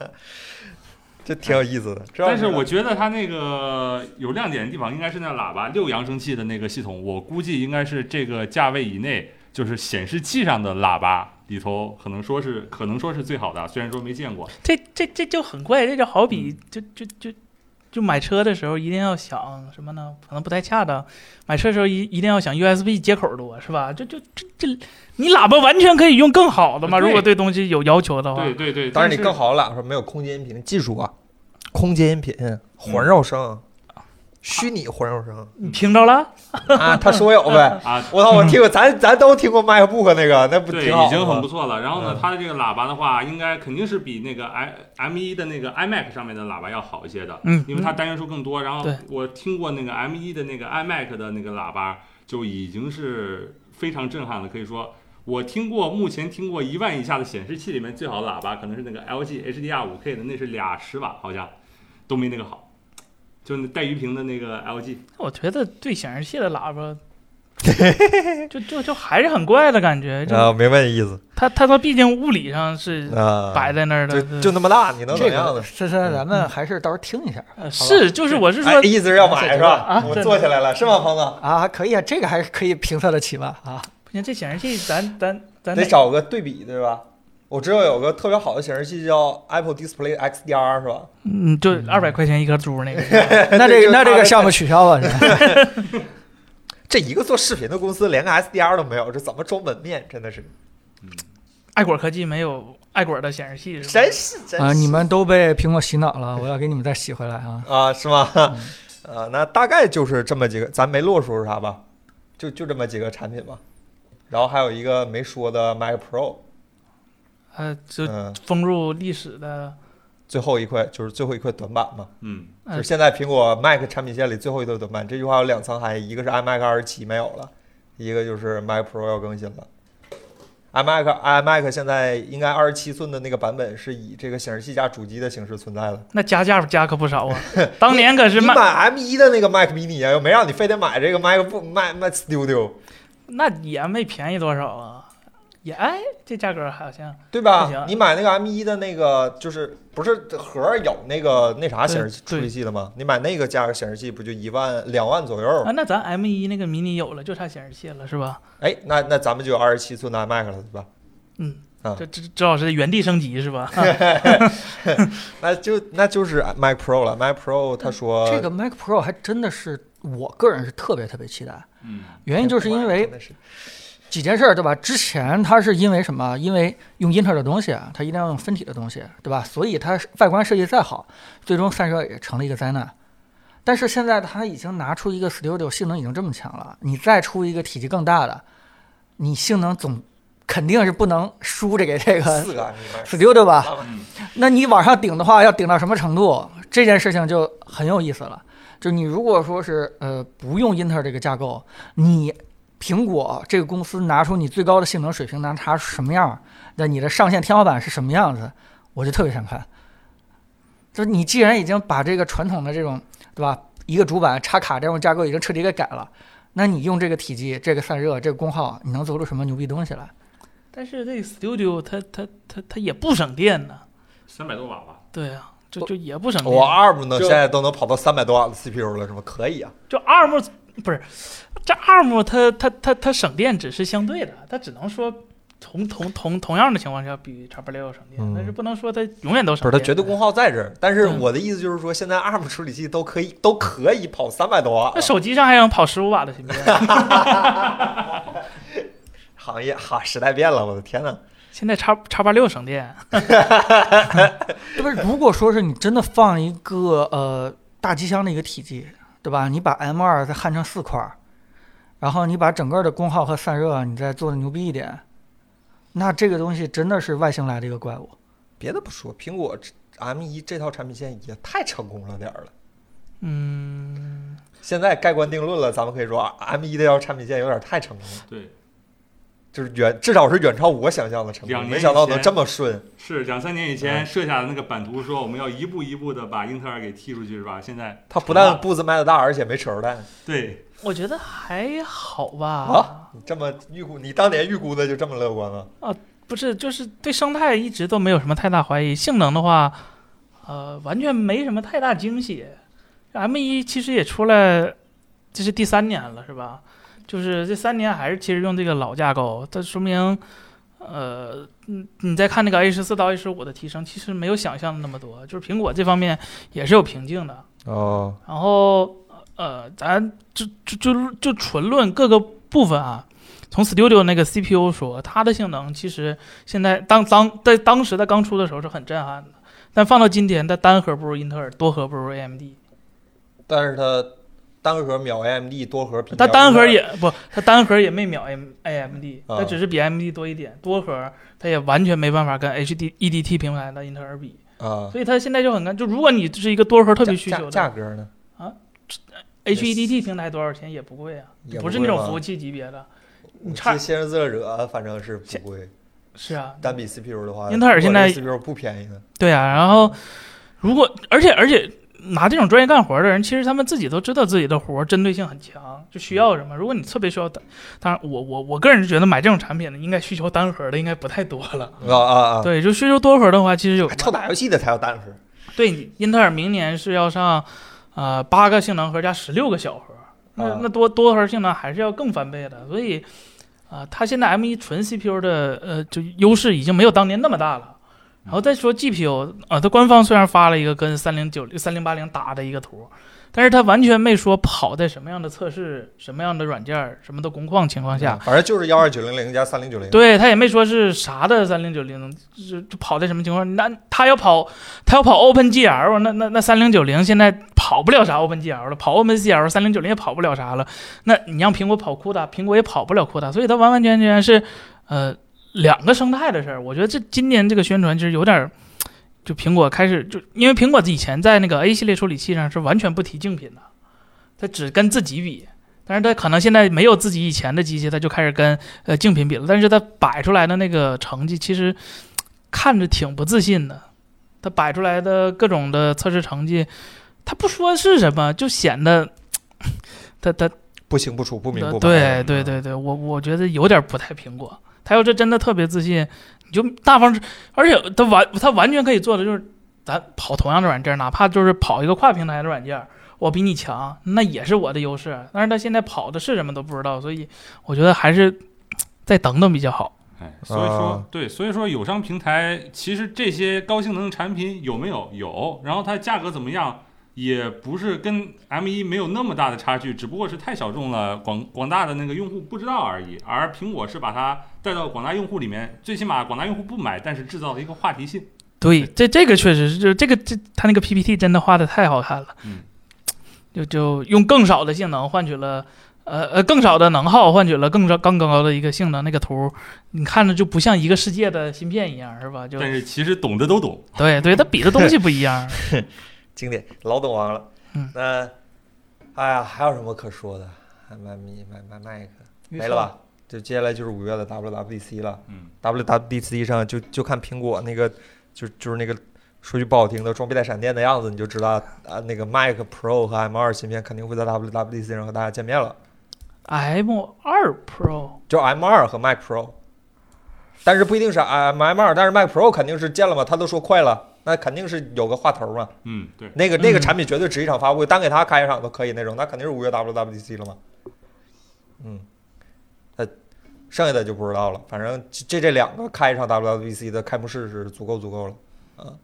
这挺有意思的。但是我觉得它那个有亮点的地方，应该是那喇叭六扬声器的那个系统，我估计应该是这个价位以内，就是显示器上的喇叭里头，可能说是可能说是最好的，虽然说没见过。这这这就很怪，这就好比就就就就买车的时候一定要想什么呢？可能不太恰当。买车的时候一一定要想 USB 接口多是吧？这就这这你喇叭完全可以用更好的嘛？如果对东西有要求的话，对对对，但当然你更好的喇叭没有空间音频技术啊，空间音频环绕声。虚拟环绕声你听着了？啊，他说有呗。(laughs) 啊，我操，我听过，咱咱都听过 MacBook 那个，那不对，挺好已经很不错了。然后呢嗯，它的这个喇叭的话，应该肯定是比那个 i M 一的那个 iMac 上面的喇叭要好一些的，嗯，因为它单元数更多。然后我听过那个 M 一的那个 iMac 的那个喇叭，就已经是非常震撼了。可以说，我听过目前听过一万以下的显示器里面最好的喇叭，可能是那个 LG HDR 五 K 的，那是俩十瓦，好像都没那个好。就那带鱼屏的那个 LG，我觉得对显示器的喇叭。就就就还是很怪的感觉，啊，明白你意思它它它毕竟物理上是啊，摆在那儿的，就就那么大，你能这怎样呢？个森森，咱们还是到时候听一下呃是就是我是说哎，意思是要买是吧？我啊我坐起来了，是吗，鹏哥？啊，可以啊，这个还是可以评测得起吧？啊，不行，这显示器咱咱咱得找个对比，对吧？我知道有个特别好的显示器叫 Apple Display XDR，是吧？嗯，就二百块钱一颗珠那个，(laughs) 那这个那这个项目取消吧？这 (laughs) 这一个做视频的公司连个 SDR 都没有，这怎么装门面？真的是，爱果科技没有爱果的显示器，是吧真是真是啊，你们都被苹果洗脑了，我要给你们再洗回来啊！啊，是吗？(laughs) 呃，那大概就是这么几个，咱没落说是啥吧？就就这么几个产品吧。然后还有一个没说的 Mac Pro，呃，就嗯，封入历史的，最后一块就是最后一块短板嘛，嗯，呃就是现在苹果 Mac 产品线里最后一块短板。这句话有两层含义，一个是 iMac 二十七没有了，一个就是 Mac Pro 要更新了。iMac iMac 现在应该二十七寸的那个版本是以这个显示器加主机的形式存在的。那加价加可不少啊，(laughs) 当年可是卖，买 M 一的那个 Mac mini 啊，又没让你非得买这个 Mac 不 Mac Mac Studio，那也没便宜多少啊，也哎，这价格好像对吧？你买那个 M 一的那个，就是不是盒儿有那个那啥显示器处理器的吗？你买那个价格显示器不就一万两万左右啊，？那咱 M 一那个迷你有了，就差显示器了是吧？哎，那那咱们就有二十七寸的 iMac 了，对吧？嗯啊，这这周老师原地升级是吧？(laughs) 那就那就是 Mac Pro 了。Mac Pro 他说这个 Mac Pro 还真的是我个人是特别特别期待，嗯，原因就是因为是几件事儿，对吧？之前它是因为什么？因为用英特尔的东西，啊它一定要用分体的东西，对吧？所以它外观设计再好，最终散热也成了一个灾难。但是现在它已经拿出一个 Studio 性能已经这么强了，你再出一个体积更大的，你性能总肯定是不能输这个这个 Studio (laughs) 吧？嗯那你往上顶的话，要顶到什么程度？这件事情就很有意思了。就你如果说是呃不用英特尔这个架构，你苹果这个公司拿出你最高的性能水平，拿它是什么样？那你的上限天花板是什么样子？我就特别想看。就是你既然已经把这个传统的这种对吧，一个主板插卡这种架构已经彻底给改了，那你用这个体积、这个散热、这个功耗，你能做出什么牛逼东西来？但是这个 Studio 它它它它也不省电呢，三百多瓦吧，对啊，就就也不省我电。ARM 呢现在都能跑到三百多瓦的 CPU 了，是吗？可以啊。就 ARM 不是这 ARM 它它它它省电只是相对的，它只能说同同同同样的情况下比叉八六省电，嗯但是不能说它永远都省电。是它绝对功耗在这儿，但是我的意思就是说，现在 ARM 处理器都可以都可以跑三百多瓦，那手机上还能跑十五瓦的芯片，(laughs) 行业哈时代变了，我的天呐！(laughs) 现在叉叉八六省电，(laughs) 对不是？如果说是你真的放一个呃大机箱的一个体积，对吧？你把 M 二再焊成四块儿，然后你把整个的功耗和散热你再做的牛逼一点，那这个东西真的是外星来的一个怪物。别的不说，苹果 M 一这套产品线也太成功了点儿了。嗯，现在盖棺定论了，咱们可以说 M 一这套产品线有点太成功了，对，就是远至少是远超我想象的程度，两年没想到能这么顺。是两三年以嗯前设下的那个版图，说我们要一步一步的把英特尔给踢出去，是吧？现在他不但步子迈得大，而且没扯着蛋对，我觉得还好吧。啊！你这么预估，你当年预估的就这么乐观吗？啊不是，就是对生态一直都没有什么太大怀疑。性能的话，呃，完全没什么太大惊喜。M 一其实也出来，这是第三年了，是吧？就是这三年还是其实用这个老架构，这说明，呃，你，你再看那个 A 十四到 A 十五的提升，其实没有想象的那么多。就是苹果这方面也是有瓶颈的。哦，然后呃，咱就就就就纯论各个部分啊，从 Studio 那个 CPU 说，它的性能其实现在当当在当时它刚出的时候是很震撼的，但放到今天，它单核不如英特尔，多核不如 AMD，但是它单核秒 AMD，多核比它单核也不，它单核也没秒 M AMD，啊它只是比 AMD 多一点，多核它也完全没办法跟 HD EDT 平台的英特尔比，啊，所以它现在就很干，就如果你是一个多核特别需求的价格呢？HEDT 平台多少钱也不贵啊，不是那种服务器级别的。你差先热者反正是不贵，是啊，单比 CPU 的话，英特尔现在 CPU 不便宜呢。对啊，然后如果而且而且拿这种专业干活的人，其实他们自己都知道自己的活儿针对性很强，就需要什么。如果你特别需要单，当然我我我个人是觉得买这种产品的应该需求单核的应该不太多了。啊啊啊！对，就需求多核的话，其实有还超打游戏的才要单核。对，英特尔明年是要上呃八个性能核加十六个小核，那啊那多多核性能还是要更翻倍的，所以啊、它现在 M 1纯 CPU 的呃就优势已经没有当年那么大了。然后再说 GPU 啊、它官方虽然发了一个跟三零九三零八零打的一个图，但是它完全没说跑在什么样的测试、什么样的软件、什么的工况情况下。反正就是幺二九零零加三零九零。对它也没说是啥的三零九零，就就跑在什么情况？那它要跑，它要跑 OpenGL，那那那三零九零现在跑不了啥 OpenGL 了，跑 OpenCL 三零九零也跑不了啥了。那你让苹果跑 CUDA，苹果也跑不了 CUDA，所以它完完全全是呃两个生态的事儿。我觉得这今年这个宣传其实有点儿，就苹果开始就因为苹果以前在那个 A 系列处理器上是完全不提竞品的，它只跟自己比。但是它可能现在没有自己以前的机器，它就开始跟呃竞品比了。但是它摆出来的那个成绩，其实看着挺不自信的。它摆出来的各种的测试成绩，它不说是什么，就显得 (laughs) 它它不清不楚，不明不白。对对对对，我我觉得有点不太苹果。他要是真的特别自信，你就大方，而且他完他完全可以做的就是，咱跑同样的软件，哪怕就是跑一个跨平台的软件，我比你强，那也是我的优势。但是他现在跑的是什么都不知道，所以我觉得还是再等等比较好。哎，所以说啊对，所以说友商平台其实这些高性能的产品有没有？有，然后它价格怎么样？也不是跟 M 1没有那么大的差距，只不过是太小众了，广广大的那个用户不知道而已。而苹果是把它带到广大用户里面，最起码广大用户不买，但是制造了一个话题性。对，这这个确实是，就这个这他那个 PPT 真的画的太好看了，嗯，就就用更少的性能换取了，呃呃更少的能耗换取了更高更高的一个性能，那个图你看着就不像一个世界的芯片一样，是吧？就但是其实懂的都懂。对对，它比的东西不一样。(laughs) 经典，老懂王了。嗯那，哎呀，还有什么可说的？还买米买买麦克没了吧？就接下来就是五月的 WWDC 了。嗯，WWDC 上就就看苹果那个，就就是那个说句不好听的装逼带闪电的样子，你就知道啊，那个 Mac Pro 和 M 2芯片肯定会在 WWDC 上和大家见面了。M 二 Pro 就 M 2和 Mac Pro，但是不一定是 M M 2但是 Mac Pro 肯定是见了嘛，他都说快了，那肯定是有个话头嘛。嗯，对，那个那个嗯产品绝对值一场发布会，单给他开一场都可以那种，那肯定是五月 WWDC 了嘛。嗯，那剩下的就不知道了。反正这这两个开一场 WWDC 的开幕式是足够足够了，啊，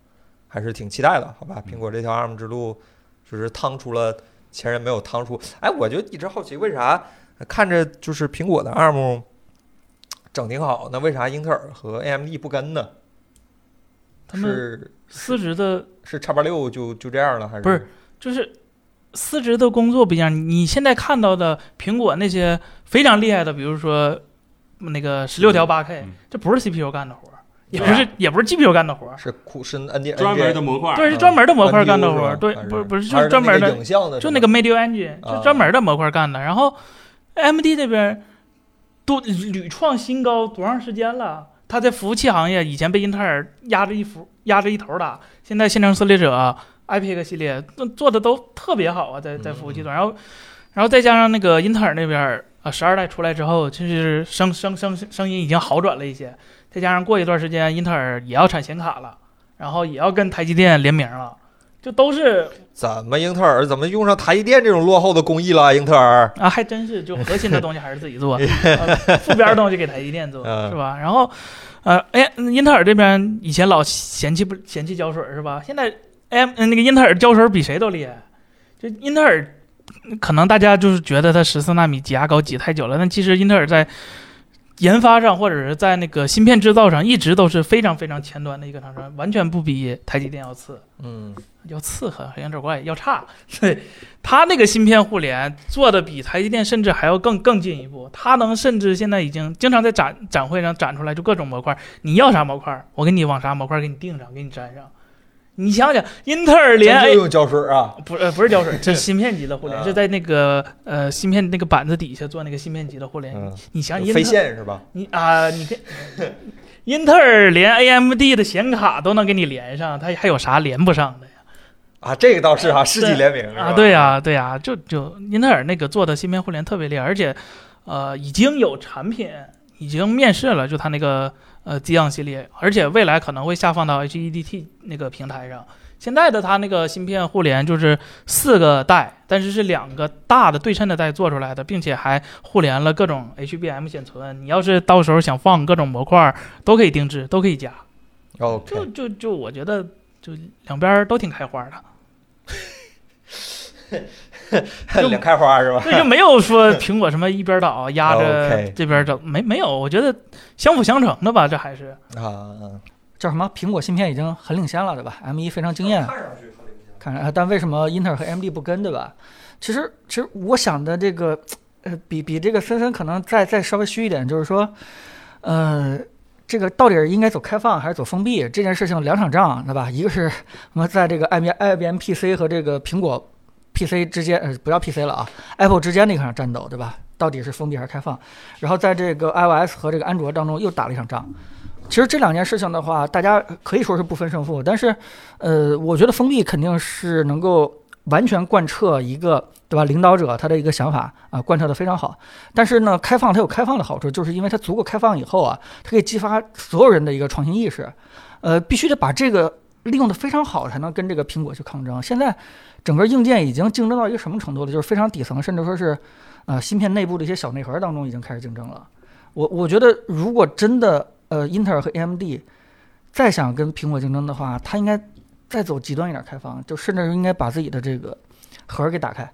还是挺期待的，好吧？苹果这条 ARM 之路就是趟出了前人没有趟出。哎，我就一直好奇，为啥看着就是苹果的 ARM 整挺好，那为啥英特尔和 AMD 不跟呢？他们是司职的是叉八六就就这样了，还是？不是就是司职的工作不一样。你现在看到的苹果那些非常厉害的，比如说那个十六条八 K，嗯。这不是 CPU 干的活儿，也不是也不是 GPU 干的活儿，是苦是 N D 专门的模块，对，是专门的模块干的活儿，对，不是不是就是专门的的，就那个 Media Engine，啊。就专门的模块干的。然后 AMD 这边都屡创新高多长时间了？它在服务器行业以前被英特尔压着一服压着一头打，现在线程撕裂者、iPic 系列做做的都特别好啊，在在服务器端。然后然后再加上那个英特尔那边啊，十二代出来之后，就是声声声声音已经好转了一些。再加上过一段时间，英特尔也要产显卡了，然后也要跟台积电联名了，就都是怎么英特尔怎么用上台积电这种落后的工艺了？英特尔啊，还真是，就核心的东西还是自己做，(laughs) 呃副边的东西给台积电做，嗯是吧？然后，呃，哎，英特尔这边以前老嫌弃不嫌弃胶水是吧？现在，哎，那个英特尔胶水比谁都厉害。就英特尔，可能大家就是觉得它十四纳米挤压高挤太久了，但其实英特尔在研发上或者是在那个芯片制造上一直都是非常非常前端的一个厂商，完全不比台积电要次。嗯，要次好像有点怪，要差。对，他那个芯片互联做的比台积电甚至还要更更进一步。他能甚至现在已经经常在展展会上展出来，就各种模块，你要啥模块，我给你往啥模块给你定上，给你粘上。你想想，英特尔连胶水啊？不呃不是胶水，(laughs) 这是芯片级的互联，啊是在那个呃芯片那个板子底下做那个芯片级的互联。嗯，你想有飞线是吧？你啊，你跟英特尔连 AMD 的显卡都能给你连上，它还有啥连不上的呀？啊，这个倒是哈，世纪联名啊，对呀、对呀、就就英特尔那个做的芯片互联特别厉害，而且呃已经有产品已经面世了，就它那个呃 Xeon 系列，而且未来可能会下放到 HEDT 那个平台上。现在的它那个芯片互联就是四个带，但是是两个大的对称的带做出来的，并且还互联了各种 HBM 显存。你要是到时候想放各种模块，都可以定制，都可以加。就 OK，就就我觉得就两边都挺开花的。(laughs) (laughs) 就两开花是吧？对，就没有说苹果什么一边倒压着这边整，没没有，我觉得相辅相成的吧，这还是啊，叫什么？苹果芯片已经很领先了，对吧？M 一非常惊艳，看上去很领先。看着，呃但为什么英特尔和 AMD 不跟，对吧？其实，其实我想的这个，呃，比比这个森森可能再再稍微虚一点，就是说，呃，这个到底是应该走开放还是走封闭这件事情两场仗，对吧？一个是我们在这个 IBM IBM PC 和这个苹果 PC 之间，呃，不叫 PC 了啊，Apple 之间的一场战斗，对吧？到底是封闭还是开放？然后在这个 iOS 和这个安卓当中又打了一场仗。其实这两件事情的话，大家可以说是不分胜负，但是呃，我觉得封闭肯定是能够完全贯彻一个对吧领导者他的一个想法啊，贯彻的非常好。但是呢，开放它有开放的好处，就是因为它足够开放以后啊，它可以激发所有人的一个创新意识。呃，必须得把这个利用的非常好，才能跟这个苹果去抗争。现在整个硬件已经竞争到一个什么程度了？就是非常底层，甚至说是呃芯片内部的一些小内核当中已经开始竞争了。我我觉得，如果真的呃英特尔和 AMD 再想跟苹果竞争的话，它应该再走极端一点开放，就甚至应该把自己的这个核给打开，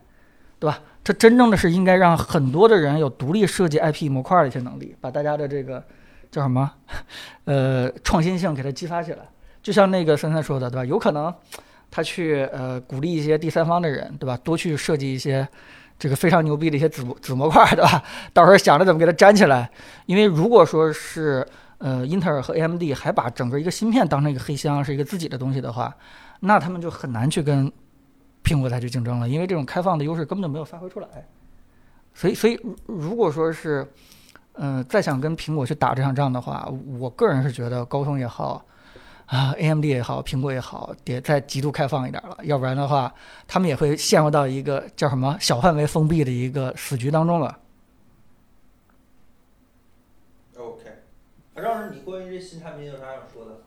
对吧？它真正的是应该让很多的人有独立设计 IP 模块的一些能力，把大家的这个叫什么 (laughs) 呃创新性给它激发起来。就像那个森森说的，对吧？有可能他去呃鼓励一些第三方的人，对吧？多去设计一些这个非常牛逼的一些子子模块，对吧？(laughs) 到时候想着怎么给它粘起来。因为如果说是呃，英特尔和 AMD 还把整个一个芯片当成一个黑箱，是一个自己的东西的话，那他们就很难去跟苹果再去竞争了，因为这种开放的优势根本就没有发挥出来。所以，所以如果说是，呃，再想跟苹果去打这场仗的话，我个人是觉得高通也好，啊，AMD 也好，苹果也好，得再极度开放一点了，要不然的话，他们也会陷入到一个叫什么小范围封闭的一个死局当中了。OK，赵老师，你关于这新产品有啥想说的？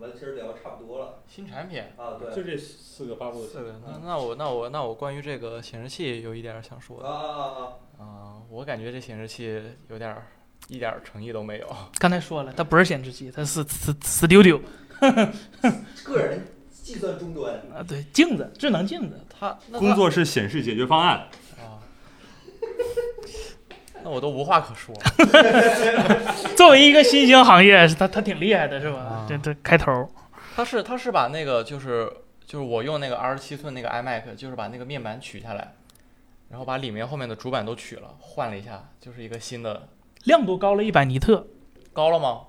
我们其实聊的差不多了。新产品啊，对，就这四个发布的四个，那那我那我那我关于这个显示器有一点儿想说的啊啊啊。啊、我感觉这显示器有点儿一点儿诚意都没有。刚才说了，它不是显示器，它是 Studio (laughs) 个人计算终端。啊，对，镜子，智能镜子。它工作是显示解决方案，啊，那我都无话可说了。(laughs) 作为一个新兴行业，它它挺厉害的，是吧啊？这这开头，它是它是把那个就是就是我用那个二十七寸那个 iMac，就是把那个面板取下来，然后把里面后面的主板都取了，换了一下，就是一个新的亮度高了一百尼特，高了吗？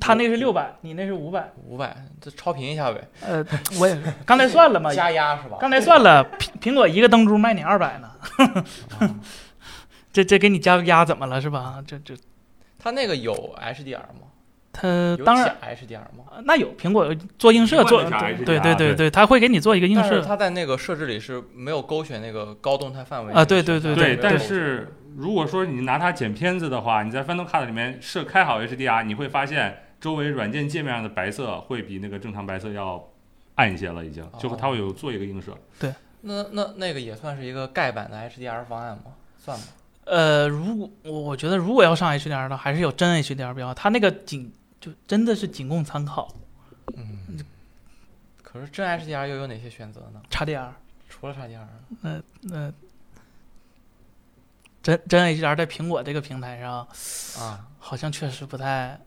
它那是六百，你那是五百。五百，这超频一下呗，呃，我也是刚才算了嘛，(laughs) 加压是吧？刚才算了，苹苹果一个灯珠卖你二百呢，啊 (laughs) 这这给你加个压怎么了是吧？这这它那个有 HDR 吗？它有当然假 HDR 吗？呃那有苹果做映射做对对对对对，它会给你做一个映但是射。它在那个设置里是没有勾选那个高动态范围啊对这个选项对对，但是如果说你拿它剪片子的话，你在 Final Cut 里面设开好 HDR，你会发现周围软件界面上的白色会比那个正常白色要暗一些了，已经，就它会有做一个映射。对那那那个也算是一个盖板的 HDR 方案吗？算吗？呃，如果我我觉得如果要上 HDR 的，还是有真 HDR 标，它那个仅就真的是仅供参考。嗯。可是真 HDR 又有哪些选择呢？XDR，除了 HDR，呃，真真 HDR 在苹果这个平台上，啊，好像确实不太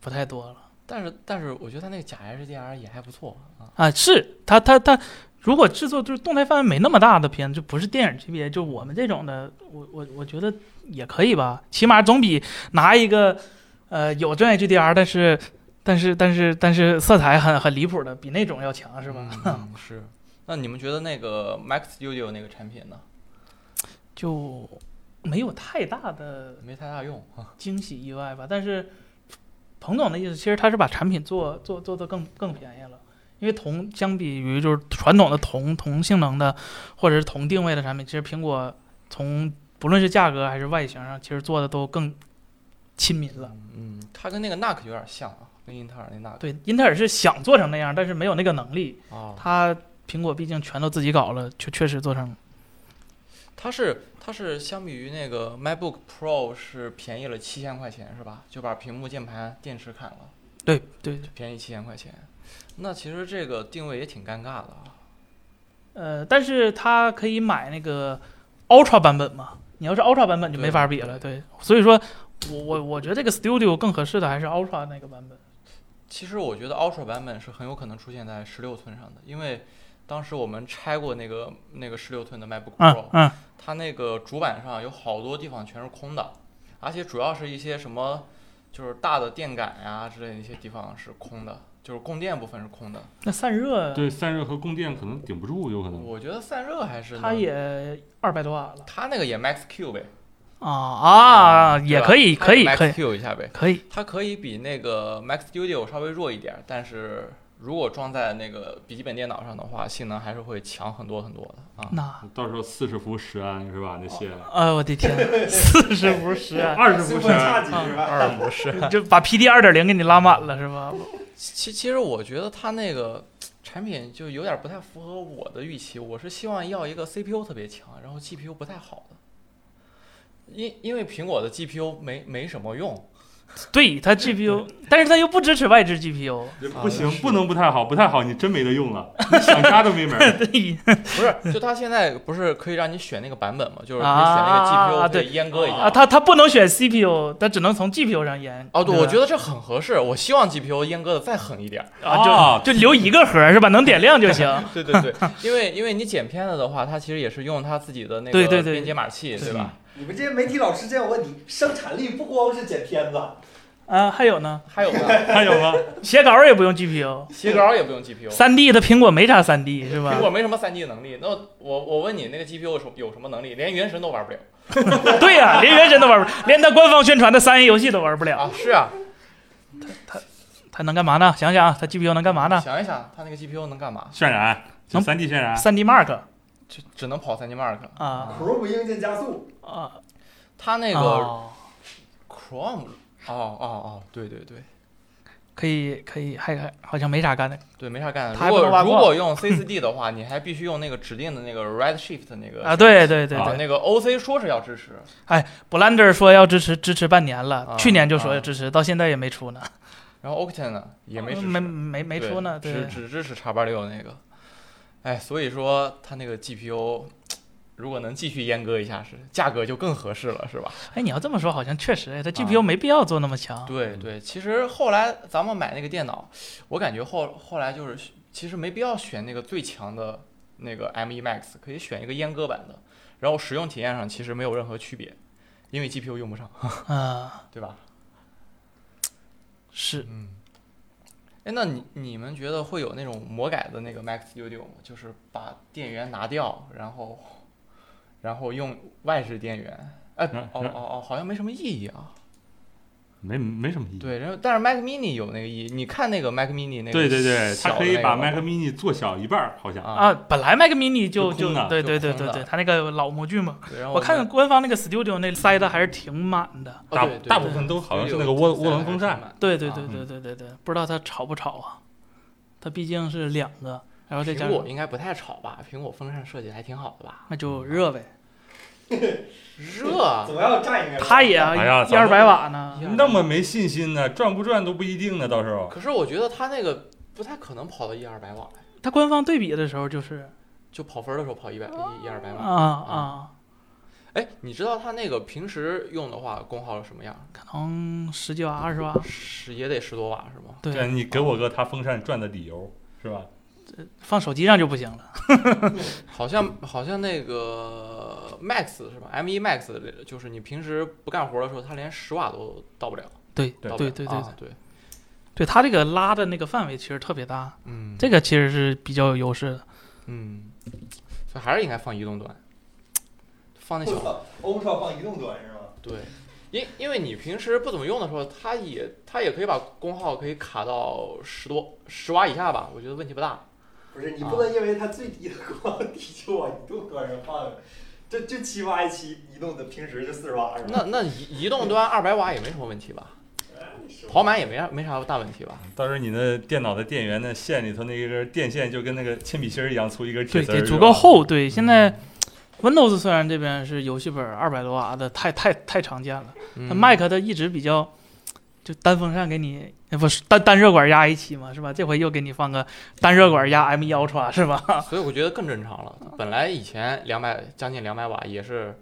不太多了但是但是我觉得它那个假 HDR 也还不错啊。啊。是它它它，如果制作就是动态范围没那么大的片，就不是电影级别，就我们这种的，我我我觉得也可以吧，起码总比拿一个呃有真 HDR，但是但是但是但是色彩很很离谱的，比那种要强是吧？嗯，是。那你们觉得那个 Max Studio 那个产品呢？就没有太大的没太大用啊。惊喜意外吧。但是彭总的意思，其实他是把产品做做做的更更便宜了，因为同相比于就是传统的同同性能的或者是同定位的产品，其实苹果从不论是价格还是外形上，其实做的都更亲民了。嗯，它跟那个 NUC 有点像啊，跟英特尔那 NUC。对，英特尔是想做成那样，但是没有那个能力。啊，它苹果毕竟全都自己搞了，确确实做成。它是它是相比于那个 MacBook Pro 是便宜了七千块钱是吧？就把屏幕、键盘、电池砍了，对对，便宜七千块钱。那其实这个定位也挺尴尬的啊。呃，但是它可以买那个 Ultra 版本嘛？你要是 Ultra 版本就没法比了，对。所以说我我我觉得这个 Studio 更合适的还是 Ultra 那个版本。其实我觉得 Ultra 版本是很有可能出现在十六寸上的，因为当时我们拆过那个那个十六寸的 MacBook 嗯 Pro，、嗯，它那个主板上有好多地方全是空的，而且主要是一些什么就是大的电感呀之类的一些地方是空的，就是供电部分是空的。那散热对，散热和供电可能顶不住，有可能。我觉得散热还是它也二百多瓦了它那个也 Max Q 呗，啊啊，也可以可以可 Max 以 Q 一下呗。可以。它可以比那个 Max Studio 稍微弱一点儿，但是如果装在那个笔记本电脑上的话，性能还是会强很多很多的啊。那到时候四十伏十安是吧？那些哎我的天，四十伏十安，二十伏十安，几是吧？二不是，就把 PD 二点零给你拉满了是吧？其其实我觉得它那个产品就有点不太符合我的预期，我是希望要一个 CPU 特别强，然后 GPU 不太好的。因因为苹果的 GPU 没没什么用，对，它 GPU，但是它又不支持外置 GPU。不行，不能不太好，不太好，你真没得用了，你想加都没门不是，(laughs) (laughs) 就它现在不是可以让你选那个版本吗？(laughs) 就是可以选啊那个 GPU 可对阉割一下。啊，它它不能选 CPU，它只能从 GPU 上阉。哦，对，我觉得这很合适。我希望 GPU 阉割的再狠一点儿。啊，就就留一个核是吧？能点亮就行。对对对，因为因为你剪片子的话，它其实也是用它自己的那个对对对编解码器，对吧？你们这些媒体老师真有问题，生产力不光是剪片子，啊，还有呢，还有呢，还有吗？写稿也不用 GPU，写稿也不用 GPU。三 D 的苹果没啥三 D 是吧苹？果没什么三 D 能力，那我我问你，那个 GPU 有什有什么能力？连原神都玩不了 (laughs) 对呀、连原神都玩不了，连它官方宣传的三 A 游戏都玩不了，啊！是啊，它能干嘛呢？想想啊它 GPU 能干嘛呢？想一想，它那个 GPU 能干嘛？渲染，就能三 D 渲染。三 D Mark 就只能跑三 D Mark。啊 Chrome 硬件加速，啊，它那个哦 Chrome，哦哦哦，对对对，可以可以还还好像没啥干的。对，没啥干的。如果不能挖矿。如果用 C4D 的话，(laughs) 你还必须用那个指定的那个 Redshift 那个啊，对对对啊，对，那个 OC 说是要支持，Blender 说要支持支持半年了，啊去年就说啊要支持，到现在也没出呢，然后 Octane 呢也没支持，没没没对出呢，只对，只支持叉八六那个。哎，所以说它那个 GPU 如果能继续阉割一下，是价格就更合适了，是吧？哎，你要这么说，好像确实，哎，它啊 GPU 没必要做那么强，对对，其实后来咱们买那个电脑，我感觉后后来就是其实没必要选那个最强的那个 M1 Max，可以选一个阉割版的，然后使用体验上其实没有任何区别，因为 GPU 用不上，啊，(laughs) 对吧？是，嗯。哎，那你你们觉得会有那种魔改的那个 Max Studio 吗？就是把电源拿掉，然后然后用外置电源？哎，嗯哦哦哦，好像没什么意义啊。没没什么意义。对，然后但是 Mac Mini 有那个意义，你看那个 Mac Mini 那个对对对，它可以把 Mac mini 做小一半儿，好像。啊，啊，本来 Mac Mini 就就就对对对对对，它那个老模具嘛，我看官方那个 Studio 那塞的还是挺满的，大大部分都好像是那个涡涡轮风扇。对对对对对对对，不知道它吵不吵啊？它毕竟是两个，然后再加苹果应该不太吵吧？苹果风扇设计得还挺好的吧？那就热呗，热啊，(laughs) 总要占一个。它也哎呀一二百瓦呢，那么没信心呢，转不转都不一定呢，到时候。可是我觉得它那个不太可能跑到一二百瓦，它官方对比的时候就是就跑分的时候跑一百一一二百瓦。啊啊，哎，你知道它那个平时用的话功耗是什么样？可能十几瓦二十瓦，十也得十多瓦是吗？对，对，你给我个它风扇转的理由，是吧？放手机上就不行了。(laughs) 好像好像那个 Max 是吧？M1 Max 就是你平时不干活的时候，它连十瓦都到不了。对对对对对啊对，对，它这个拉的那个范围其实特别大，嗯，这个其实是比较有优势的。嗯，所以还是应该放移动端，放那小欧超放移动端是吗？对，因因为你平时不怎么用的时候，它也它也可以把功耗可以卡到十多十瓦以下吧，我觉得问题不大。不是，你不能因为它最低的功耗低就往移动端上放，这 (laughs) 这七八一七移动的平时就四十瓦是吧？那那移移动端二百瓦也没什么问题吧？跑满也没啥没啥大问题吧？到时候你那电脑的电源的线里头那一根电线就跟那个铅笔芯儿一样粗一根铁对，得足够厚。对，现在 Windows 虽然这边是游戏本二百多瓦的，太太太常见了。它嗯 Mac 它一直比较就单风扇给你，呃不是单单热管压一起嘛，是吧？这回又给你放个单热管压 M 1 Ultra 是吧？(laughs) 所以我觉得更正常了。本来以前两百将近两百瓦也是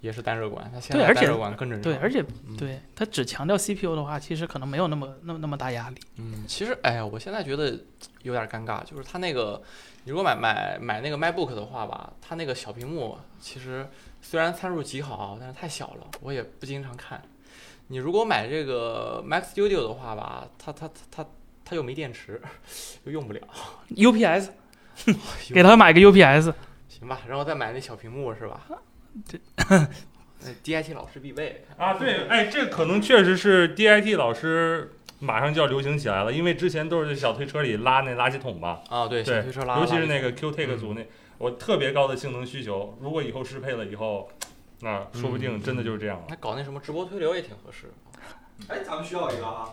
也是单热管，它现在单热管更正常。对，而且嗯对它只强调 CPU 的话，其实可能没有那么那么那么大压力。嗯，其实哎呀，我现在觉得有点尴尬，就是它那个，你如果买买买那个 MacBook 的话吧，它那个小屏幕其实虽然参数极好，但是太小了，我也不经常看。你如果买这个 Mac Studio 的话吧，它它它它它又没电池，又用不了。UPS (laughs) 给他买个 UPS，行吧，然后再买那小屏幕是吧？这那 DIT 老师必备。啊，对，哎，这可能确实是 DIT 老师马上就要流行起来了，因为之前都是在小推车里拉那垃圾桶吧，啊，对，小推车拉，尤其是那个 Q Take 嗯组那，我特别高的性能需求，如果以后适配了以后，那说不定真的就是这样了。那搞那什么直播推流也挺合适。哎，咱们需要一个啊。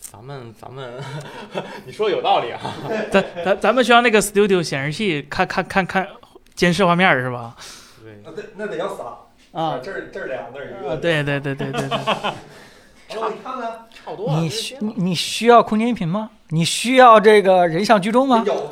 咱们咱们，(laughs) 你说有道理啊。(laughs) 咱咱咱们需要那个 Studio 显示器看看看看监视画面是吧？对，那得那得要仨啊这儿这儿俩，那儿一啊，个。对对对对对对，哦，(laughs) 你看看，差不多啊。你需你你需要空间音频吗？你需要这个人像居中吗？有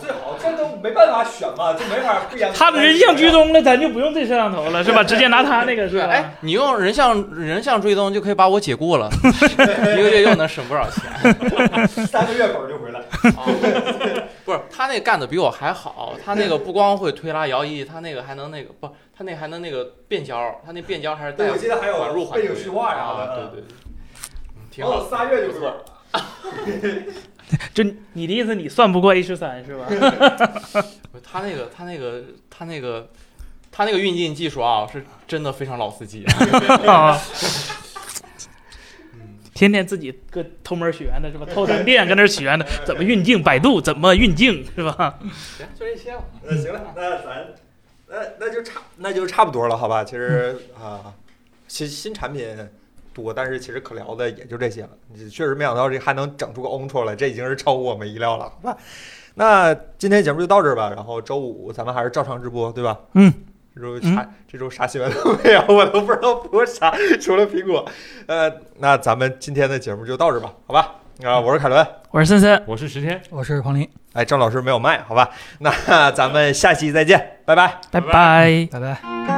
没办法选嘛，就没法不严。他的人像追踪了，咱就不用这摄像头了是吧？(laughs) 直接拿他那个是吧？哎，你用人像人像追踪就可以把我解雇了，(laughs) 一个月又能省不少钱。三个月本就回来。(laughs) 不是，他那干的比我还好，他那个不光会推拉摇移，他那个还能那个不，他那还能那个变焦，他那变焦还是带对，我记得还缓入缓出有背景虚化啥的。啊对对对，嗯挺哦，好。仨月就回本儿。(laughs) 就你的意思，你算不过 A 十三是吧？(laughs) 不他那个他那个他那个他那个运镜技术啊，是真的非常老司机。(laughs) 啊，嗯，天天自己搁偷摸学的是吧？偷咱店搁那学的，怎么运镜？百度怎么运镜是吧？行，就这些吧。那行了，那咱那那就差那就差不多了，好吧？其实啊，新新产品多，但是其实可聊的也就这些了。确实没想到这还能整出个 Ultra 来，这已经是超乎我们意料了，好吧？那今天节目就到这儿吧，然后周五咱们还是照常直播，对吧？嗯。这周啥？这周啥新闻都没有，我都不知道播啥，除了苹果。呃，那咱们今天的节目就到这儿吧，好吧？啊，我是凯伦，我是森森，我是石天，我是黄林，哎，郑老师没有麦，好吧？那咱们下期再见，拜拜，拜拜拜拜。拜拜。